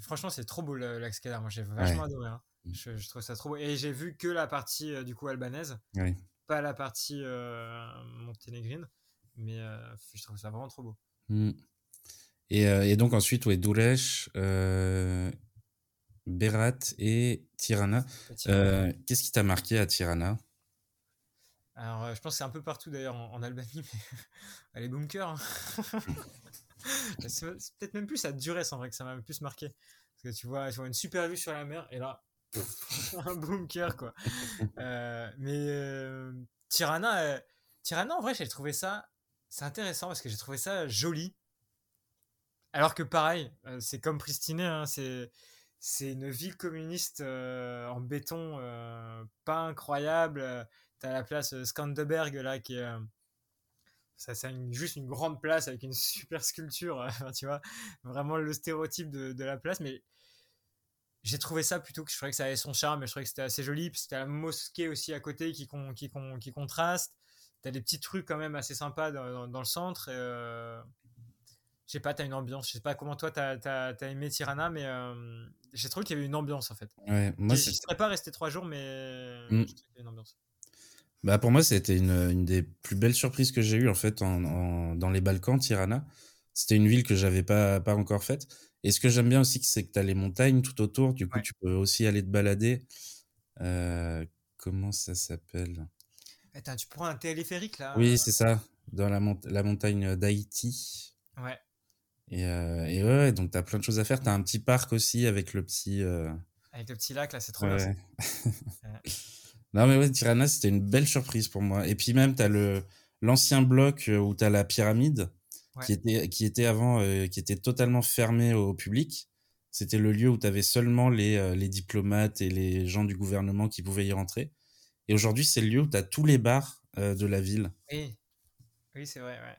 franchement, c'est trop beau le lac Skadar. Moi, j'ai vachement adoré. Hein. Mm. Je, trouve ça trop beau. Et j'ai vu que la partie du coup albanaise,
oui.
pas la partie monténégrine. Mais je trouve ça vraiment trop beau.
Mm. Euh, et, donc ensuite, ouais, Duresh, euh, Berat et Tirana. Euh, qu'est-ce qui t'a marqué à Tirana?
Alors, je pense que c'est un peu partout d'ailleurs en, Albanie, mais les bunkers. Hein. c'est peut-être même plus à Durès en vrai que ça m'a plus marqué. Parce que tu vois, tu vois une super vue sur la mer et là, un bunker quoi. mais Tirana, Tirana en vrai, j'ai trouvé ça, c'est intéressant parce que j'ai trouvé ça joli alors que pareil, euh, c'est comme Pristiné, hein, c'est c'est une ville communiste euh, en béton euh, pas incroyable. T'as la place Skanderberg là qui est ça c'est juste une grande place avec une super sculpture, tu vois, vraiment le stéréotype de, de la place. Mais j'ai trouvé ça plutôt que je trouvais que ça avait son charme, mais je trouvais que c'était assez joli. Puis c'était la mosquée aussi à côté qui, qui, qui contraste. T'as des petits trucs quand même assez sympas dans, dans, le centre. Et, je sais pas, t'as une ambiance. Je sais pas comment toi t'as as, aimé Tirana, mais euh, j'ai trouvé qu'il y avait une ambiance en fait.
Ouais, moi
je serais pas resté trois jours, mais mm. une ambiance.
Bah pour moi, c'était une, une, des plus belles surprises que j'ai eues en fait en, dans les Balkans, Tirana. C'était une ville que j'avais pas, pas encore faite. Et ce que j'aime bien aussi, c'est que tu as les montagnes tout autour. Du coup, tu peux aussi aller te balader. Euh, comment ça s'appelle?
Attends, tu prends un téléphérique là
Oui, c'est ça. Dans la, la montagne d'Haïti.
Ouais.
Et, euh, et ouais, donc tu as plein de choses à faire. Tu as un petit parc aussi avec le petit. Euh,
avec le petit lac, là, c'est trop bien.
non, mais ouais, Tirana, c'était une belle surprise pour moi. Et puis même, tu as le, l'ancien bloc euh, où tu as la pyramide, qui, était, qui était avant, qui était totalement fermé au public. C'était le lieu où tu avais seulement les, les diplomates et les gens du gouvernement qui pouvaient y rentrer. Et aujourd'hui, c'est le lieu où tu as tous les bars de la ville.
Oui, oui c'est vrai, ouais.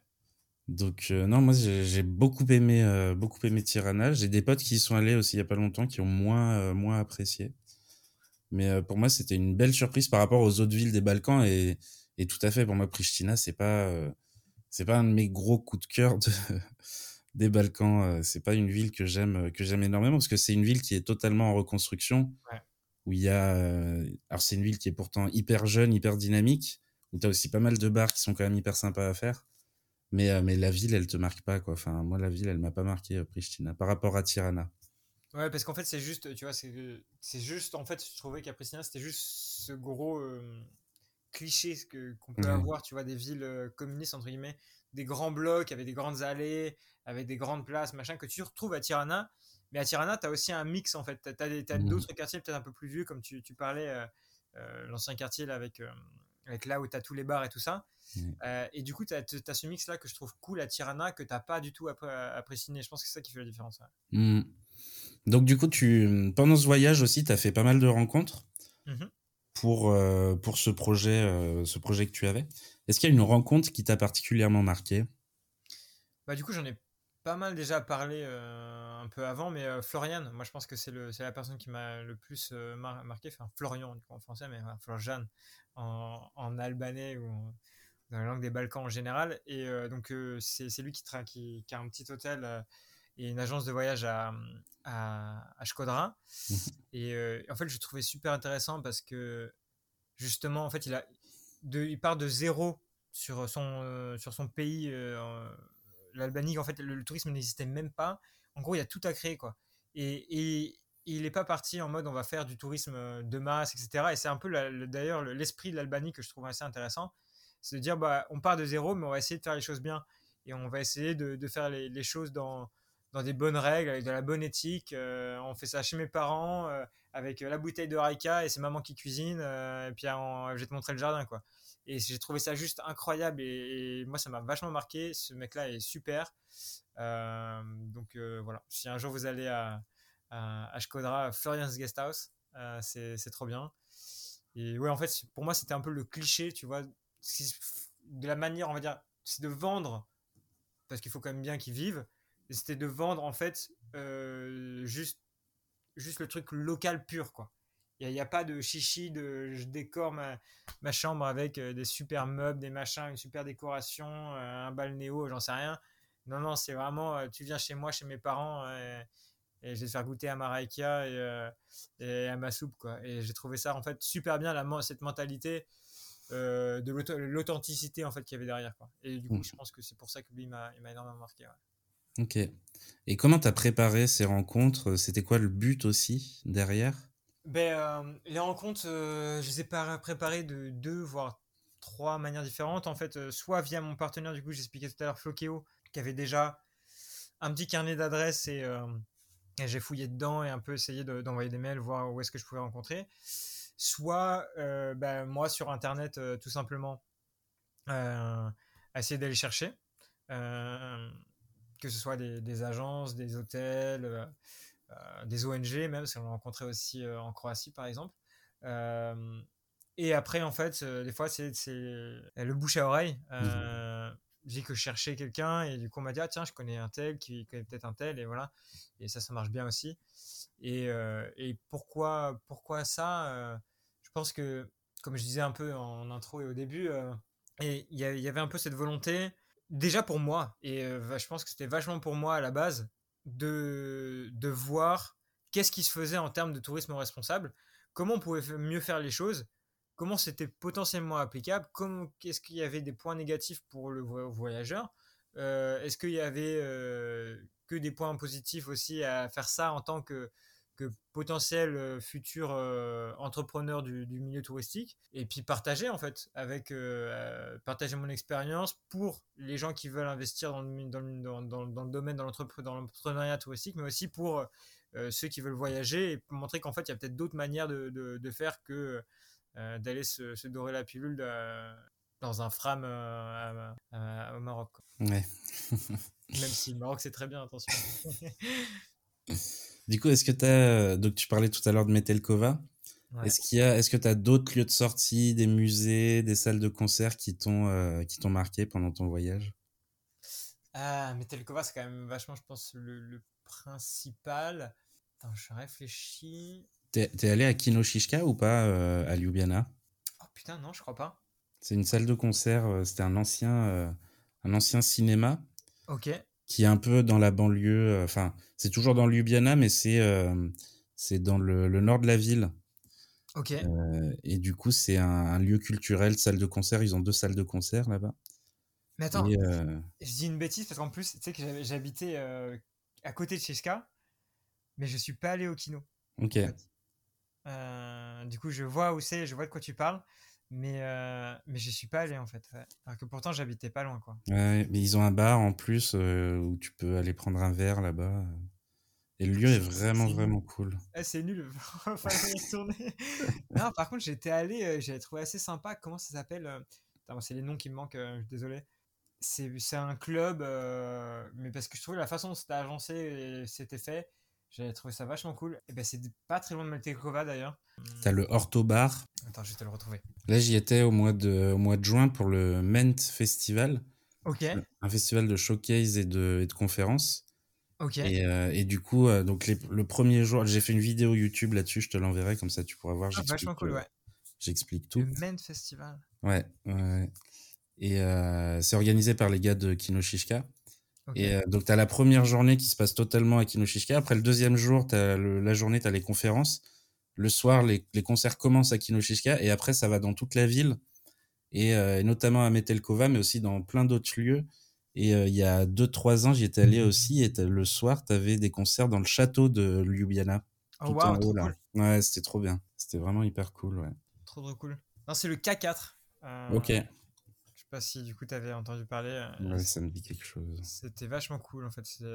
Donc euh, non, moi j'ai beaucoup aimé euh, beaucoup aimé Tirana. J'ai des potes qui y sont allés aussi il y a pas longtemps qui ont moins euh, moins apprécié. Mais pour moi c'était une belle surprise par rapport aux autres villes des Balkans et, et tout à fait pour moi Pristina c'est pas c'est pas un de mes gros coups de cœur de, des Balkans. c'est pas une ville que j'aime que j'aime énormément parce que c'est une ville qui est totalement en reconstruction. Où il y a alors c'est une ville qui est pourtant hyper jeune, hyper dynamique où tu as aussi pas mal de bars qui sont quand même hyper sympas à faire. Mais, euh, mais la ville, elle te marque pas, quoi. Enfin, moi, la ville, elle m'a pas marqué, euh, Pristina, par rapport à Tirana.
Ouais, parce qu'en fait, c'est juste, tu vois, c'est juste, en fait, je trouvais qu'à Pristina, c'était juste ce gros euh, cliché qu'on peut avoir, tu vois, des villes communistes, entre guillemets, des grands blocs avec des grandes allées, avec des grandes places, machin, que tu retrouves à Tirana. Mais à Tirana, tu as aussi un mix, en fait. Tu as, mmh. d'autres quartiers peut-être un peu plus vieux, comme tu, tu parlais, l'ancien quartier, là, avec, avec là où tu as tous les bars et tout ça. Euh, et du coup, tu as, ce mix-là que je trouve cool à Tirana que tu pas du tout apprécié. Je pense que c'est ça qui fait la différence.
Mmh. Donc, du coup, tu, pendant ce voyage aussi, tu as fait pas mal de rencontres mmh pour, euh, pour ce, projet, euh, ce projet que tu avais. Est-ce qu'il y a une rencontre qui t'a particulièrement marqué?
Bah, Du coup, j'en ai pas mal déjà parlé un peu avant, mais Florian, moi je pense que c'est la personne qui m'a le plus marqué, enfin Florian en français, mais Florian en, en albanais ou dans la langue des Balkans en général. Et euh, donc, euh, c'est lui qui, qui, qui, a un petit hôtel euh, et une agence de voyage à, à, à Shkodra. Mhm. Et en fait, je trouvais super intéressant parce que justement, en fait, il, a de, il part de zéro sur son, sur son pays, l'Albanie. En fait, le, tourisme n'existait même pas. En gros, il y a tout à créer, quoi. Et, il n'est pas parti en mode on va faire du tourisme de masse, etc. Et c'est un peu d'ailleurs l'esprit de l'Albanie que je trouve assez intéressant. C'est de dire, bah, on part de zéro, mais on va essayer de faire les choses bien. Et on va essayer de, faire les, choses dans, dans des bonnes règles, avec de la bonne éthique. Euh, on fait ça chez mes parents, euh, avec la bouteille de Raika et c'est maman qui cuisine. Euh, et puis, je vais te montrer le jardin, quoi. Et j'ai trouvé ça juste incroyable et, moi ça m'a vachement marqué. Ce mec-là est super. donc voilà, si un jour vous allez à, à Florian's Guesthouse, c'est trop bien. Et ouais, en fait, pour moi c'était un peu le cliché, tu vois, de la manière, on va dire, c'est de vendre parce qu'il faut quand même bien qu'ils vivent c'était de vendre en fait euh, juste, juste le truc local pur quoi. Il n'y a, pas de chichi, de je décore ma, ma chambre avec euh, des super meubles, des machins, une super décoration, euh, un balnéo, j'en sais rien. Non, non, c'est vraiment, tu viens chez moi, chez mes parents, et, je vais te faire goûter à ma raïkia et, et, à ma soupe, quoi. Et j'ai trouvé ça, en fait, super bien, la, cette mentalité de l'authenticité, en fait, qu'il y avait derrière, quoi. Et du coup, mmh. je pense que c'est pour ça que lui m'a énormément marqué,
Ok. Et comment tu as préparé ces rencontres? C'était quoi le but aussi derrière?
Ben, euh, Les rencontres, euh, je les ai préparées de deux, voire trois manières différentes. En fait, euh, soit via mon partenaire, du coup, j'expliquais tout à l'heure, Flokeo, qui avait déjà un petit carnet d'adresses et, j'ai fouillé dedans et un peu essayé d'envoyer des mails, voir où est-ce que je pouvais rencontrer. Soit ben, moi sur Internet, tout simplement, essayer d'aller chercher que ce soit des, agences, des hôtels, des ONG même, si on l'a rencontré aussi euh, en Croatie par exemple. et après, en fait, des fois, c'est le bouche à oreille. Mmh. J'ai que je cherchais quelqu'un et du coup, on m'a dit, ah tiens, je connais un tel qui connaît peut-être un tel et voilà. Et ça, ça marche bien aussi. Et, et pourquoi, pourquoi ça Je pense que, comme je disais un peu en intro et au début, il y, y, avait un peu cette volonté déjà pour moi, et euh, je pense que c'était vachement pour moi à la base, de, de voir qu'est-ce qui se faisait en termes de tourisme responsable, comment on pouvait mieux faire les choses, comment c'était potentiellement applicable, qu'est-ce qu'il y avait des points négatifs pour le voyageur, euh, est-ce qu'il y avait euh, que des points positifs aussi à faire ça en tant que potentiel euh, futur euh, entrepreneur du, milieu touristique et puis partager en fait avec euh, partager mon expérience pour les gens qui veulent investir dans le, dans, dans, dans le domaine dans l'entrepreneuriat touristique mais aussi pour ceux qui veulent voyager et montrer qu'en fait il y a peut-être d'autres manières de, de, faire que d'aller se, dorer la pilule dans un fram au Maroc.
Ouais.
Même si le Maroc c'est très bien, attention.
Du coup, est-ce que tu as. Donc, tu parlais tout à l'heure de Metelkova. Est-ce qu'il y a, est-ce que tu as d'autres lieux de sortie, des musées, des salles de concert qui t'ont, euh, qui t'ont marqué pendant ton voyage?
Ah, Metelkova, c'est quand même vachement, je pense, le, principal. Attends, je réfléchis.
T'es, es allé à Kinoshishka ou pas euh, à Ljubljana?
Oh putain, non, je crois pas.
C'est une salle de concert, euh, c'était un ancien, un ancien cinéma.
Ok
qui est un peu dans la banlieue. Euh, enfin, c'est toujours dans Ljubljana, mais c'est euh, c'est dans le, nord de la ville.
Ok.
Euh, et du coup, c'est un, lieu culturel, salle de concert. Ils ont deux salles de concert là-bas.
Mais attends, je dis une bêtise parce qu'en plus, tu sais que j'habitais à côté de Cheska, mais je suis pas allé au kino.
Ok.
du coup, je vois où c'est, je vois de quoi tu parles. Mais, euh, mais je suis pas allé en fait. Alors que pourtant j'habitais pas loin quoi.
Ouais, mais ils ont un bar en plus euh, où tu peux aller prendre un verre là-bas. Et le lieu est vraiment vraiment cool.
Eh, c'est nul, enfin non, par contre j'étais allé, euh, j'avais trouvé assez sympa. Comment ça s'appelle C'est les noms qui me manquent, désolé. C'est un club, mais parce que je trouvais la façon dont c'était agencé et c'était fait, j'avais trouvé ça vachement cool. Et ben c'est pas très loin de Maltekova d'ailleurs.
T'as le Orto Bar.
Attends, je vais te le retrouver.
Là, j'y étais au mois, de, au mois de juin pour le Ment Festival.
Ok.
Un festival de showcase et de, et de conférences.
Ok.
Et, euh, et, du coup, euh, donc le premier jour, j'ai fait une vidéo YouTube là-dessus, je te l'enverrai, comme ça tu pourras voir.
Ah, vachement cool, ouais.
J'explique tout.
Le Ment Festival.
Ouais, ouais. Et euh, c'est organisé par les gars de Kinoshishka. Et donc, tu as la première journée qui se passe totalement à Kinoshishka. Après le deuxième jour, as la journée, tu as les conférences. Le soir, les, concerts commencent à Kinoshishka et après, ça va dans toute la ville et, euh, notamment à Metelkova, mais aussi dans plein d'autres lieux. Et euh, il y a 2-3 ans, j'y étais allé aussi. Et le soir, tu avais des concerts dans le château de Ljubljana.
Oh,
tout en haut, là.
cool.
Ouais, c'était trop bien. C'était vraiment hyper cool, ouais.
Trop, trop cool. Non, c'est le K4. Euh,
Ok.
Pas si du coup tu avais entendu parler. euh,
Ouais, ça me dit quelque chose.
C'était vachement cool en fait. C'est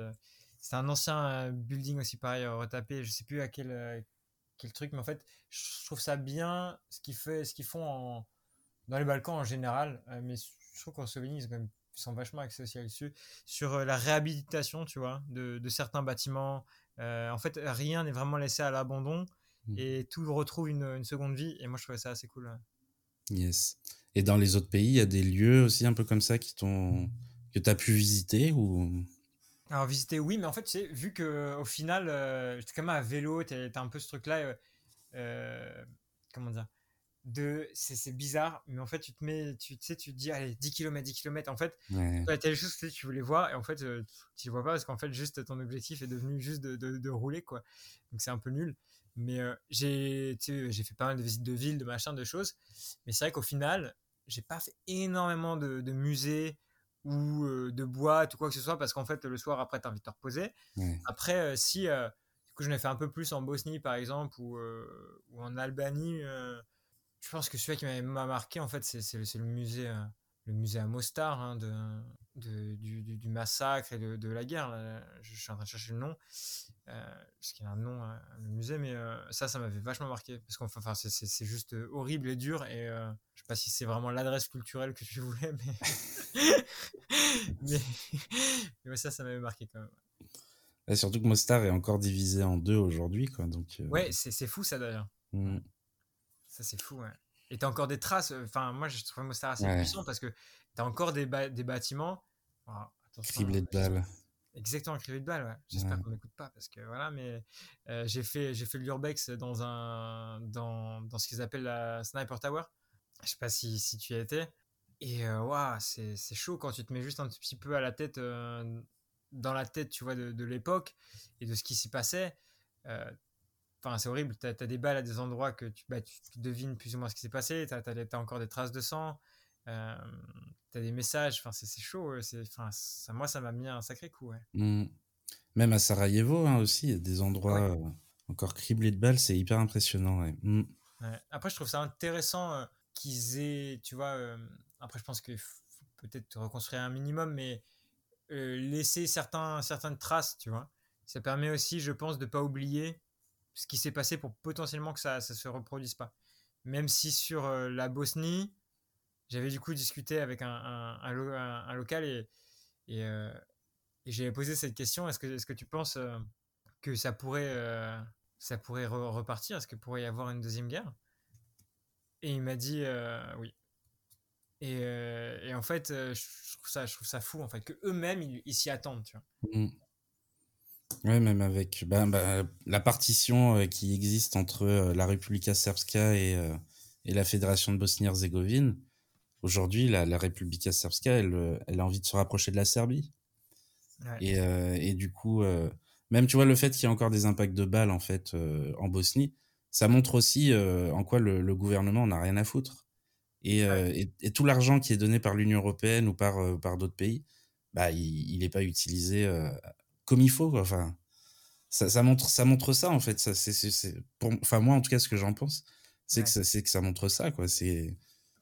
c'est un ancien euh, building aussi pareil euh, retapé. Je sais plus à quel, euh, quel truc, mais en fait, je trouve ça bien ce qu'ils fait, ce qu'ils font en, dans les Balkans en général. euh, mais je trouve qu'en Slovénie, ils, sont quand même- ils sont vachement axés aussi là-dessus. Sur euh, la réhabilitation, tu vois, de, de certains bâtiments. Euh, en fait, rien n'est vraiment laissé à l'abandon
Mm.
et tout retrouve une, une seconde vie. Et moi, je trouvais ça assez cool. ouais.
Yes. Et dans les autres pays, il y a des lieux aussi un peu comme ça qui t'ont que tu as pu visiter ou?
Alors visiter, oui, mais en fait, tu sais, vu que au final, euh, j'étais quand même à vélo, t'as t'as un peu ce truc-là, euh, euh, comment dire, de, c'est bizarre, mais en fait, tu te mets, tu tu sais, tu te dis, allez, 10 km, 10 km, en fait,
ouais.
des choses que tu voulais voir, et en fait, euh, tu les vois pas, parce qu'en fait, juste ton objectif est devenu juste de, de, de rouler, quoi. Donc c'est un peu nul. Mais j'ai tu j'ai fait pas mal de visites de villes, de machin, de choses, mais c'est vrai qu'au final, j'ai pas fait énormément de, de musées ou euh, de boîtes ou quoi que ce soit, parce qu'en fait, le soir, après, t'as envie de te reposer. Après, euh, si euh, du coup, j'en ai fait un peu plus en Bosnie, par exemple, ou, euh, ou en Albanie, je pense que celui qui m'a marqué, en fait, c'est le, le musée, le musée à Mostar, hein, de, de- du, du- du massacre et de, de la guerre. là. Je, je suis en train de chercher le nom, parce qu'il y a un nom, le musée, mais ça, ça m'avait vachement marqué, parce qu'enfin, enfin, c'est- juste horrible et dur, et je sais pas si c'est vraiment l'adresse culturelle que tu voulais, mais... mais, mais ça, ça m'avait marqué quand même.
Surtout que Mostar est encore divisé en deux aujourd'hui quoi donc euh,
Ouais, c'est c'est fou ça d'ailleurs.
mm,
Ça c'est fou, ouais. Et t'as encore des traces. euh, Enfin, moi j'ai trouvé Mostar assez
Ouais.
puissant parce que t'as encore des, ba- des bâtiments.
Criblé de balles.
Exactement, criblé de balles, ouais. J'espère
Ouais.
qu'on m'écoute pas parce que voilà, mais euh, j'ai fait, fait l'urbex dans un, dans, dans ce qu'ils appellent la Sniper Tower. Je sais pas si, si tu y été. Et euh, waouh, c'est, c'est chaud quand tu te mets juste un petit peu à la tête, euh, dans la tête, tu vois, de, de l'époque et de ce qui s'y passait. Euh, Enfin, c'est horrible. T'as as des balles à des endroits que tu, bah, tu devines plus ou moins ce qui s'est passé. T'as as, encore des traces de sang. Euh, t'as des messages. Enfin, c'est c'est chaud. C'est- ça, moi, ça m'a mis un sacré coup. Ouais.
Mm. Même à Sarajevo hein, aussi, il y a des endroits
Ouais.
encore criblés de balles, c'est hyper impressionnant. Ouais. Mm.
Après, je trouve ça intéressant qu'ils aient, tu vois, euh, après, je pense qu'il faut peut-être reconstruire un minimum, mais euh, laisser certains, certaines traces, tu vois. Ça permet aussi, je pense, de pas oublier ce qui s'est passé pour potentiellement que ça, ça se reproduise pas. Même si sur euh, la Bosnie, j'avais du coup discuté avec un, un, un, lo- un- un local et, et, j'avais posé cette question est-ce que, est que tu penses que ça pourrait, ça pourrait re- repartir? Est-ce qu'il pourrait y avoir une deuxième guerre? Et il m'a dit euh, oui. Et, euh, et en fait, euh, je trouve, ça, je trouve ça fou en fait, que eux-mêmes ils ils s'y attendent. Tu vois.
Mm. Ouais, même avec bah, bah, la partition euh, qui existe entre euh, la Republika Srpska et, euh, et la Fédération de Bosnie-Herzégovine. Aujourd'hui, la, la Republika Srpska, elle, elle a envie de se rapprocher de la Serbie.
Ouais.
Et, et du coup, même tu vois le fait qu'il y ait encore des impacts de balles en fait en Bosnie, ça montre aussi euh, en quoi le, le gouvernement n'a rien à foutre. Et, euh, et, et tout l'argent qui est donné par l'Union européenne ou par, euh, par d'autres pays, bah, il n'est pas utilisé comme il faut. Quoi. Enfin, ça, ça, montre, ça montre ça en fait. Ça, c'est, c'est, c'est- pour, enfin, moi en tout cas, ce que j'en pense, c'est,
Ouais.
que, ça, c'est que ça montre ça. Quoi. C'est,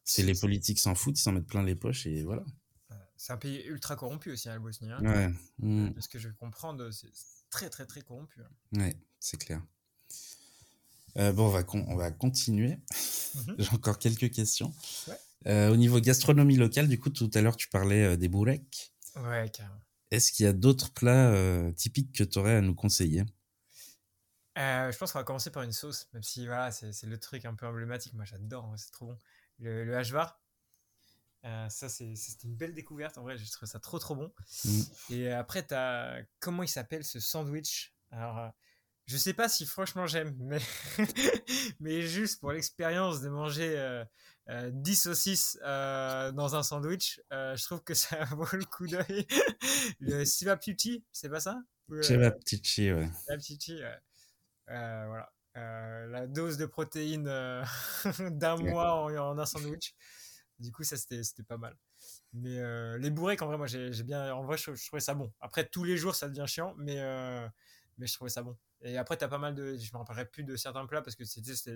c'est les politiques s'en foutent, ils s'en mettent plein les poches et voilà.
C'est un pays ultra corrompu aussi, hein, la Bosnie. hein.
Ouais, mm,
De ce que je comprends, c'est très très très corrompu. hein.
ouais c'est clair. Euh, bon, on va, con- on va continuer.
Mhm.
J'ai encore quelques questions.
Ouais.
Euh, au niveau gastronomie locale, du coup, tout à l'heure, tu parlais euh, des boureks.
Ouais, carrément.
Est-ce qu'il y a d'autres plats euh, typiques que tu aurais à nous conseiller?
Je pense qu'on va commencer par une sauce, même si voilà, c'est le truc un peu emblématique. Moi, j'adore, hein, c'est trop bon. Le, le hachvar. Ça, c'est- c'était une belle découverte. En vrai, j'ai trouvé ça trop trop bon.
Mm.
Et après, t'as comment il s'appelle ce sandwich? Alors, je sais pas si franchement j'aime, mais mais juste pour l'expérience de manger euh, euh, 10 saucisses euh, dans un sandwich, euh, je trouve que ça vaut le coup d'œil. le sivaptuti, c'est pas ça? Ou, euh,
Chez la petite chi, ouais.
Euh, voilà. Euh, la dose de protéines euh, d'un mois en, en un sandwich. Du coup, ça, c'était pas mal. Mais euh, les bourrées, en vrai, moi, j'ai bien. En vrai, je, trouvais ça bon. Après, tous les jours, ça devient chiant, mais, euh, mais je trouvais ça bon. Et après, tu as pas mal de. Je me rappellerai plus de certains plats parce que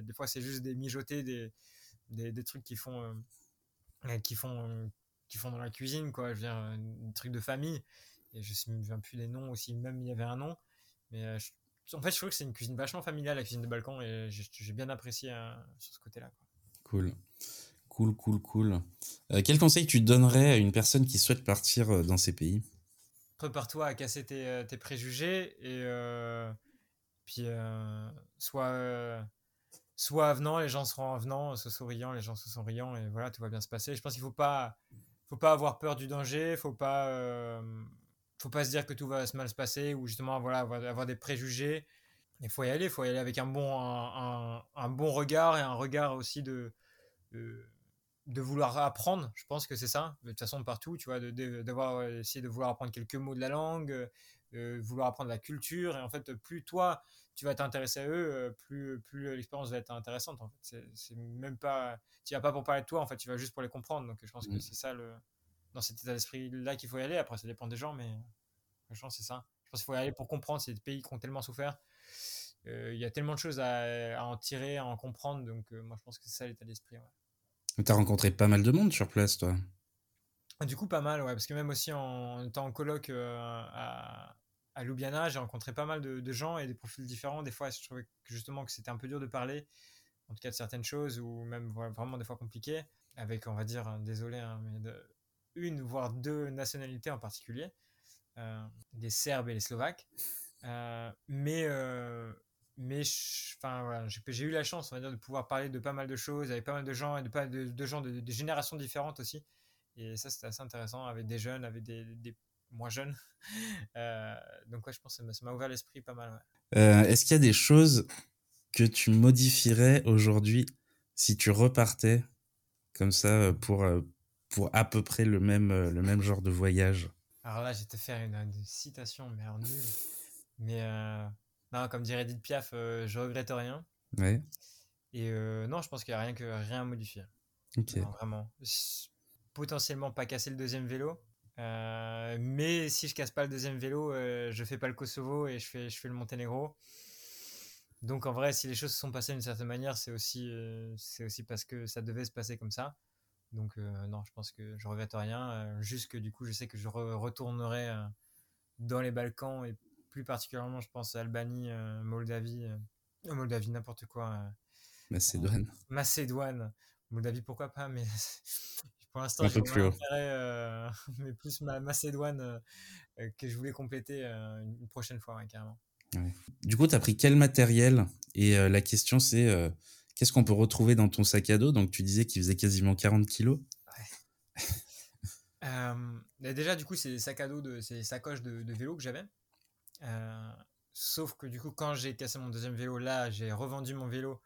des fois, c'est juste des mijotés, des, des, des, trucs qui font. Euh, qui font qui font dans la cuisine, quoi. Je veux dire, un truc de famille. Et je me souviens plus des noms aussi, même il y avait un nom. Mais en fait, je trouve que c'est une cuisine vachement familiale, la cuisine de balcon, et j'ai bien apprécié sur ce côté-là.
Cool. Cool, cool, cool. Euh, quel conseil tu donnerais à une personne qui souhaite partir euh, dans ces pays?
Prépare-toi à casser tes, euh, préjugés et puis soit, soit avenant, les gens seront avenants, soit souriant, les gens sont souriants et voilà, tout va bien se passer. Je pense qu'il faut pas, faut pas avoir peur du danger, faut pas, faut pas se dire que tout va mal se passer ou justement voilà, avoir, des préjugés. Il faut y aller, il faut y aller avec un bon, un, un, bon regard et un regard aussi de vouloir apprendre, je pense que c'est ça, de toute façon partout, tu vois, d'avoir de, essayé de vouloir apprendre quelques mots de la langue, euh, vouloir apprendre la culture, et en fait, plus toi, tu vas t'intéresser à eux, euh, plus, plus l'expérience va être intéressante, en fait. C'est même pas, tu vas pas pour parler de toi, en fait, tu vas juste pour les comprendre, donc je pense que mmh. c'est ça, le, dans cet état d'esprit-là qu'il faut y aller, après, ça dépend des gens, mais je pense c'est ça. Je pense qu'il faut y aller pour comprendre ces pays qui ont tellement souffert. Euh, il y a tellement de choses à, en tirer, à en comprendre, donc moi, je pense que c'est ça l'état d'esprit,
T'as rencontré pas mal de monde sur place, toi
Du coup, pas mal, ouais, parce que même aussi en étant en colloque euh, à, à Ljubljana, j'ai rencontré pas mal de, gens et des profils différents. Des fois, je trouvais justement que c'était un peu dur de parler, en tout cas de certaines choses, ou même vraiment des fois compliquées, avec, on va dire, hein, désolé, hein, mais une, voire deux nationalités en particulier, euh, les Serbes et les Slovaques. Euh, mais mais enfin j'ai eu la chance on va dire de pouvoir parler de pas mal de choses avec pas mal de gens et de pas de, de gens de, générations différentes aussi. Et ça c'était assez intéressant avec des jeunes avec des, des moins jeunes. Euh, donc ouais je pense que ça m'a ouvert l'esprit pas mal
euh, est-ce qu'il y a des choses que tu modifierais aujourd'hui si tu repartais comme ça euh, pour pour à peu près le même le même genre de voyage?
Alors là je vais te faire une, citation mais nulle mais non, comme dirait Edith Piaf, euh, je regrette rien. Ouais. Et euh, non, je pense qu'il n'y a rien, que, rien à modifier. Ok. vraiment. Potentiellement pas casser le deuxième vélo. Euh, mais si je casse pas le deuxième vélo, je fais pas le Kosovo et je fais, je fais le Monténégro. Donc en vrai, si les choses se sont passées d'une certaine manière, c'est aussi, c'est aussi parce que ça devait se passer comme ça. Donc non, je pense que je regrette rien. juste que du coup, je sais que je retournerai dans les Balkans et plus particulièrement, je pense, Albanie, euh, Moldavie, euh, Moldavie, n'importe quoi. Euh,
Macédoine.
Macédoine. Moldavie, pourquoi pas, mais pour l'instant, j'ai plus mais plus ma Macédoine que je voulais compléter une prochaine fois, carrément.
Du coup, tu as pris quel matériel? Et la question, c'est qu'est-ce qu'on peut retrouver dans ton sac à dos? Donc, tu disais qu'il faisait quasiment 40 kilos.
déjà, du coup, c'est des sacs à dos, de, c'est des sacoches de, de vélo que j'avais. Euh, sauf que du coup, quand j'ai cassé mon deuxième vélo, là, j'ai revendu mon vélo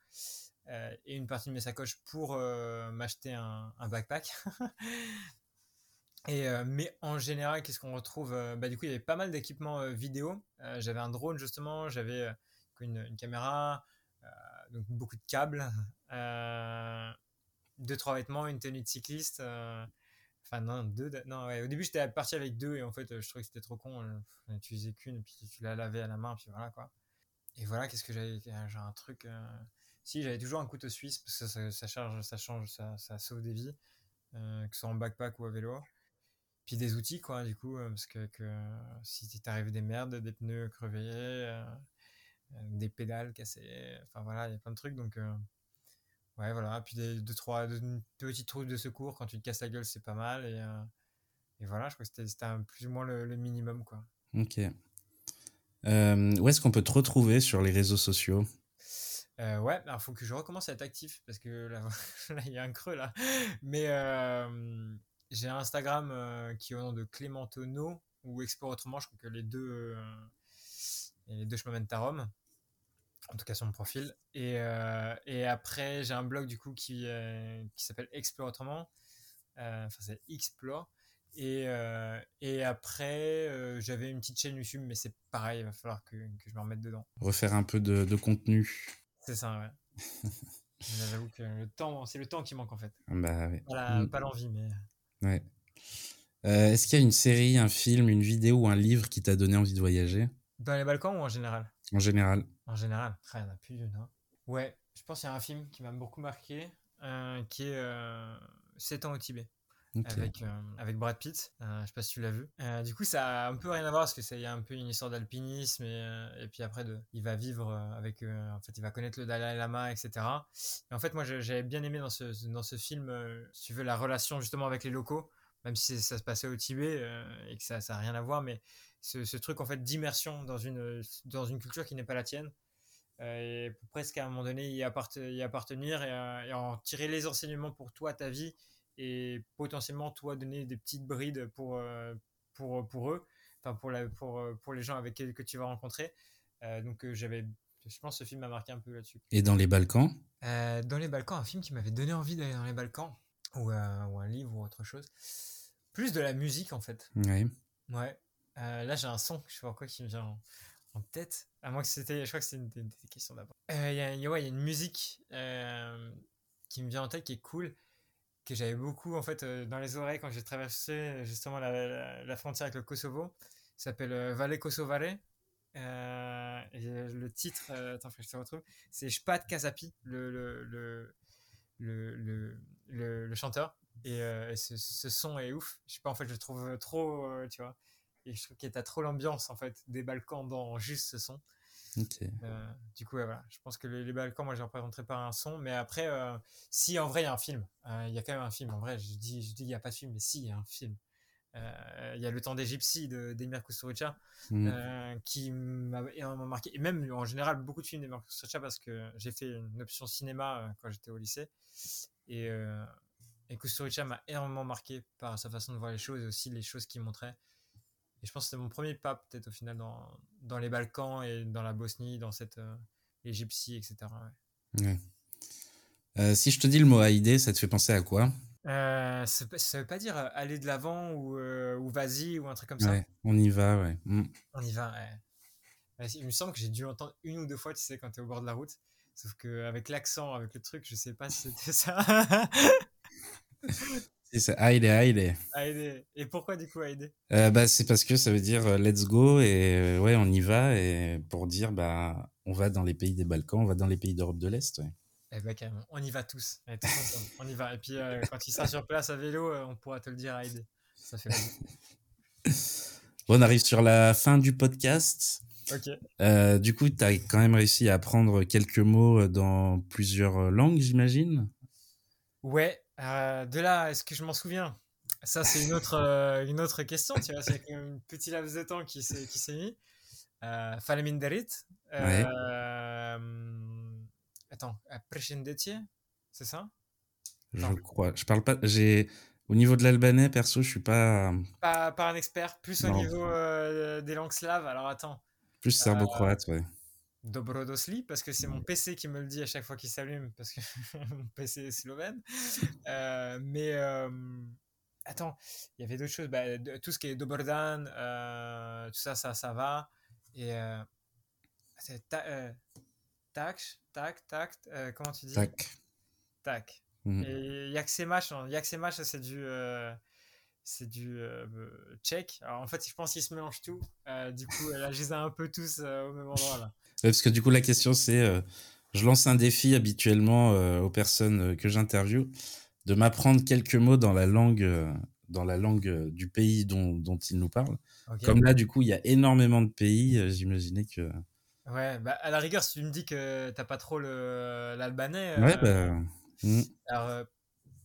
euh, et une partie de mes sacoches pour euh, m'acheter un, backpack. et, mais en général, qu'est-ce qu'on retrouve bah, Du coup, il y avait pas mal d'équipements vidéo. j'avais un drone justement, j'avais une, une, caméra, donc beaucoup de câbles, deux, trois vêtements, une tenue de cycliste. Enfin, non, deux. Non, ouais. Au début, j'étais parti avec deux et en fait, je trouvais que c'était trop con. J'en utilisais qu'une, puis tu la lavais à la main, puis voilà quoi. Et voilà, qu'est-ce que j'avais J'ai un truc. Euh, si, j'avais toujours un couteau suisse parce que ça, charge, ça change, ça, ça, sauve des vies, euh, que ce soit en backpack ou à vélo. Puis des outils, quoi, du coup, euh, parce que, que si t'arrives des merdes, des pneus crevés, des pédales cassées, enfin voilà, il y a plein de trucs donc. Ouais, voilà. Puis des, deux, trois petites trucs de secours quand tu te casses la gueule, c'est pas mal. Et, euh, et, voilà, je crois que c'était plus ou moins le, minimum, quoi.
Ok. Euh, où est-ce qu'on peut te retrouver sur les réseaux sociaux?
Euh, ouais, alors faut que je recommence à être actif parce que là, il y a un creux là. Mais j'ai un Instagram qui est au nom de Clémentono ou Explore Autrement. Je crois que les deux, les deux chemins mènent à Rome en tout cas sur mon profil. Et, euh, et après, j'ai un blog du coup qui, euh, qui s'appelle Explore Autrement. Euh, enfin, c'est Explore. Et, et après, j'avais une petite chaîne YouTube, mais c'est pareil, il va falloir que, que, je me remette dedans.
Refaire un peu de, de contenu.
C'est ça, ouais. J'avoue que le temps, c'est le temps qui manque en fait.
Bah, ouais.
Mm. pas l'envie, mais.
Ouais. Est-ce qu'il y a une série, un film, une vidéo ou un livre qui t'a donné envie de voyager?
Dans les Balkans ou en général?
En général.
En général, il n'y en a plus d'une. Hein. Ouais, je pense qu'il y a un film qui m'a beaucoup marqué, euh, qui est euh, 7 ans au Tibet. Avec, euh, avec Brad Pitt. Euh, je sais pas si tu l'as vu. Du coup, ça a un peu rien à voir parce que ça y a un peu une histoire d'alpinisme et, et puis après, de, il va vivre avec, en fait, il va connaître le Dalai Lama, etc. Et en fait, moi, j'avais bien aimé dans ce, dans ce film, si tu veux, la relation justement avec les locaux, même si ça se passait au Tibet et que ça n'a rien à voir, mais ce, ce truc en fait d'immersion dans une, dans une culture qui n'est pas la tienne. Euh, et presque à un moment donné y, apparte- y appartenir et, euh, et en tirer les enseignements pour toi, ta vie, et potentiellement toi donner des petites brides pour, euh, pour, pour eux, enfin pour, la, pour, pour les gens avec qui que tu vas rencontrer. Euh, donc j'avais, je pense que ce film m'a marqué un peu là-dessus.
Et dans les Balkans?
Dans les Balkans, un film qui m'avait donné envie d'aller dans les Balkans, ou, ou un livre ou autre chose. Plus de la musique en fait.
Oui.
Ouais. Euh, là j'ai un son, je sais pas quoi, qui me vient en, tête. À moins que c'était, je crois que c'est une des, questions d'abord. Euh, Il y, a- une musique euh, qui me vient en tête qui est cool, que j'avais beaucoup en fait dans les oreilles quand j'ai traversé justement la, frontière avec le Kosovo. Ça s'appelle euh, Valle Kosovare. Euh, le titre, euh, attends, je te retrouve, c'est Shpat Kazapi, le, le, le, le, le, chanteur. Et, ce, ce son est ouf. Je sais pas, en fait, je le trouve trop, tu vois. Et je trouve qu'il y a trop l'ambiance, en fait, des Balkans dans juste ce son. Euh, du coup, ouais, voilà. Je pense que les, les Balkans, moi, je les représenterai par un son. Mais après, euh, si en vrai, il y a un film. Euh, Il y a quand même un film. En vrai, je dis, je dis, il n'y a pas de film, mais si, il y a un film. Il y a Le temps des gypsies de d'Emir Kusturica
Mm.
qui m'a énormément marqué. Et même en général, beaucoup de films d'Emir Kusturica parce que j'ai fait une option cinéma quand j'étais au lycée. Et, et Kusturica m'a énormément marqué par sa façon de voir les choses et aussi les choses qu'il montrait. Et je pense que c'était mon premier pas, peut-être au final, dans, dans les Balkans et dans la Bosnie, dans cette, euh, les gypsies, etc. ouais.
Ouais. Euh, si je te dis le mot Haïdé, ça te fait penser à quoi?
Euh, ça, ça veut pas dire euh, aller de l'avant ou, ou vas-y ou un truc comme ça.
Ouais, on y va, ouais. Mm.
On y va, ouais. Ouais, Il me semble que j'ai dû entendre une ou deux fois, tu sais, quand t'es au bord de la route. Sauf qu'avec l'accent, avec le truc, je sais pas si c'était ça.
C'est Haïdé, Haïdé.
Aïdé. Et pourquoi du coup Aïdé
Euh, bah, c'est parce que ça veut dire euh, let's go et euh, ouais, on y va. Et pour dire, bah, on va dans les pays des Balkans, on va dans les pays d'Europe de l'Est. ouais.
Eh ben carrément, on y va tous. Allez, tous ensemble. on y va. Et puis euh, quand il sera sur place à vélo, on pourra te le dire Aïdé. Ça fait.
Bon, on arrive sur la fin du podcast.
Ok.
Euh, du coup, tu as quand même réussi à apprendre quelques mots dans plusieurs langues, j'imagine?
Ouais, euh, de là, est-ce que je m'en souviens? Ça, c'est une autre, euh, une autre question, tu vois, c'est quand même un petit laps de temps qui s'est qui s'est mis. Euh, Faleminderit.
Ouais.
Euh, Attends, c'est ça?
Je crois. Je parle pas. J'ai au niveau de l'albanais, perso, je suis pas
pas, pas un expert, plus au niveau euh, des langues slaves. Alors attends,
plus serbo-croate, ouais.
Dobrodosli, parce que c'est mon PC qui me le dit à chaque fois qu'il s'allume, parce que mon PC est slovène. Euh, mais euh, attends, il y avait d'autres choses. Bah, de- tout ce qui est Dobrodan, euh, tout ça, ça, ça va. Et euh, ta, tac, tac, tac, comment tu dis?
Tac.
Tac.
Mhm.
Et Yaksemash, non, Yaksemash, ça, c'est du, c'est du euh, tchèque. Alors en fait, je pense qu'ils se mélangent tout. Euh, du coup, là, je les ai un peu tous euh, au même endroit là.
Ouais, parce que du coup, la question, c'est je lance un défi habituellement aux personnes que j'interviewe de m'apprendre quelques mots dans la langue, dans la langue du pays dont, dont ils nous parlent. Comme là, du coup, il y a énormément de pays, j'imaginais que.
Ouais, bah à la rigueur, si tu me dis que t'as pas trop l'albanais.
Ouais, bah. mm.
Alors,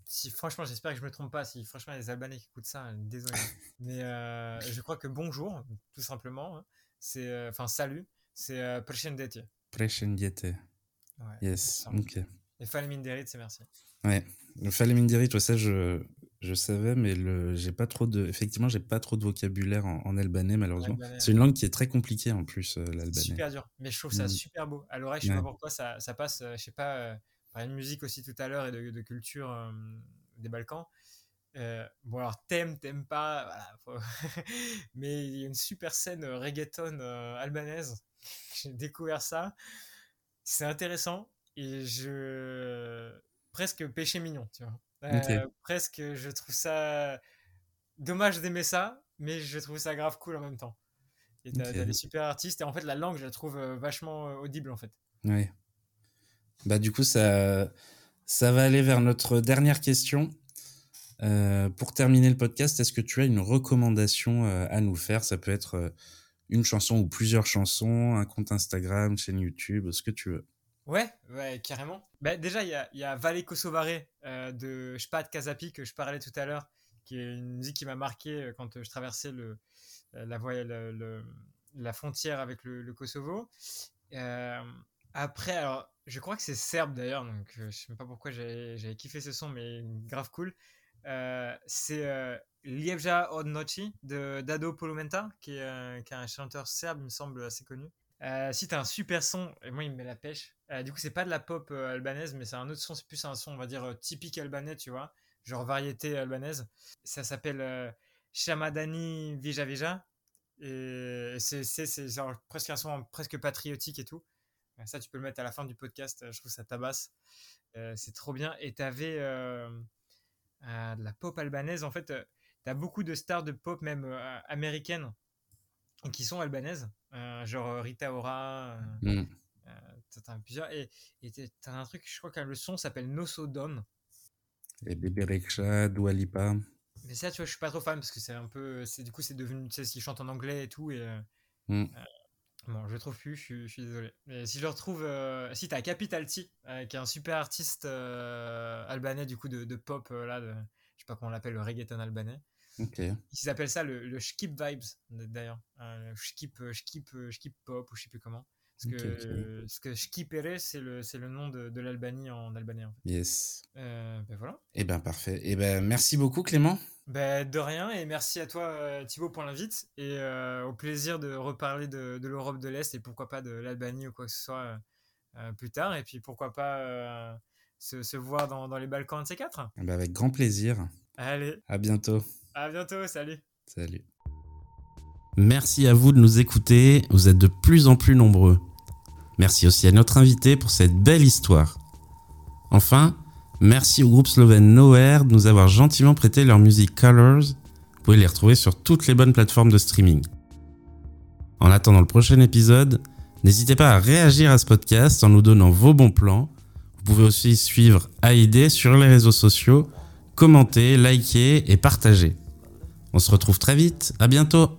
si, franchement, j'espère que je me trompe pas. Si franchement, il y a des Albanais qui écoutent ça, désolé. Mais euh, je crois que bonjour, tout simplement, hein, c'est. euh, Enfin, salut, c'est euh, Prescendetje.
Prescendiete.
Ouais.
Yes. Ok.
Et Faleminderit, c'est merci.
Ouais. Le Faleminderit, ça, je, je savais, mais le, j'ai pas trop de. Effectivement, j'ai pas trop de vocabulaire en, en albanais, malheureusement. C'est une langue qui est très compliquée en plus, euh, l'albanais.
super dur, mais je trouve ça
Mm.
super beau. À l'oreille, je sais
Ouais.
pas pourquoi, ça, ça passe, je sais pas, euh, par une musique aussi tout à l'heure et de, de culture euh, des Balkans. Euh, bon, alors t'aimes, t'aimes pas, voilà, faut- mais il y a une super scène euh, reggaeton albanaise. J'ai découvert ça. C'est intéressant et je. presque péché mignon, tu vois. Presque, je trouve ça dommage d'aimer ça, mais je trouve ça grave cool en même temps. Et t'as
Ok.
des super artistes, et en fait, la langue, je la trouve vachement audible en fait.
Ouais. Bah du coup, ça, ça va aller vers notre dernière question. Euh, pour terminer le podcast, est-ce que tu as une recommandation euh, à nous faire? Ça peut être euh, une chanson ou plusieurs chansons, un compte Instagram, chaîne YouTube, ce que tu veux.
Ouais, ouais, carrément. Bah, déjà, il y a, y a Vale Kosovare euh, de Shpat Kazapi que je parlais tout à l'heure, qui est une musique qui m'a marqué quand je traversais le, la, voie- le- la frontière avec le Kosovo. Après, alors, je crois que c'est serbe d'ailleurs, donc euh, je sais même pas pourquoi j'avais kiffé ce son, mais grave cool. Euh, c'est euh, Ljevja od noći de Dado Polumenta, qui est, euh, qui est un chanteur serbe, il me semble, assez connu. Si t'as un super son, et moi il me met la pêche. Du coup, c'est pas de la pop albanaise, mais c'est un autre son, c'est plus un son, on va dire, typique albanais, tu vois, genre variété albanaise. Ça s'appelle Shamadani Vija Vija. Et c'est presque un son presque patriotique et tout. Ça, tu peux le mettre à la fin du podcast, euh, je trouve ça tabasse. Euh, c'est trop bien. Et t'avais euh, euh, de la pop albanaise, en fait, euh, t'as beaucoup de stars de pop, même américaines, qui sont albanaises. Genre Rita Ora,
Mm.
as plusieurs. Et t'as t'as un truc, je crois que le son s'appelle Nosodom.
Et Bébé Rexha, Dua Lipa.
Mais ça, tu vois, je suis pas trop fan parce que c'est un peu. c'est Du coup, c'est devenu. Tu sais, s'ils chantent en anglais et tout. Et,
Mm.
Bon, je le trouve plus, je suis, je suis désolé. Mais si je le retrouve. euh, si t'as Capital T, euh, qui est un super artiste euh, albanais, du coup, de, de pop, euh, là, de- je sais pas comment on l'appelle, le reggaeton albanais. Ils appellent ça le, le skip vibes, d'ailleurs. Le skip, euh, skip, euh, skip pop, ou je sais plus comment. Parce que,
Ok, ok.
parce que c'est le, c'est le nom de, de l'Albanie en albanais. En fait.
Yes.
Ben voilà.
Eh ben parfait. Eh ben merci beaucoup Clément.
Ben, de rien, et merci à toi euh, Thibaut pour l'invite, et euh, au plaisir de reparler de, de l'Europe de l'Est, et pourquoi pas de l'Albanie ou quoi que ce soit euh, plus tard, et puis pourquoi pas euh, se, se voir dans, dans les Balkans de ces quatre.
Ben, avec grand plaisir.
Allez,
À bientôt.
à bientôt, salut
Salut. Merci à vous de nous écouter, vous êtes de plus en plus nombreux. Merci aussi à notre invité pour cette belle histoire. Enfin, merci au groupe slovène Nowhere de nous avoir gentiment prêté leur musique Colors. Vous pouvez les retrouver sur toutes les bonnes plateformes de streaming. En attendant le prochain épisode, n'hésitez pas à réagir à ce podcast en nous donnant vos bons plans. Vous pouvez aussi suivre AID sur les réseaux sociaux, commenter, liker et partager. On se retrouve très vite, à bientôt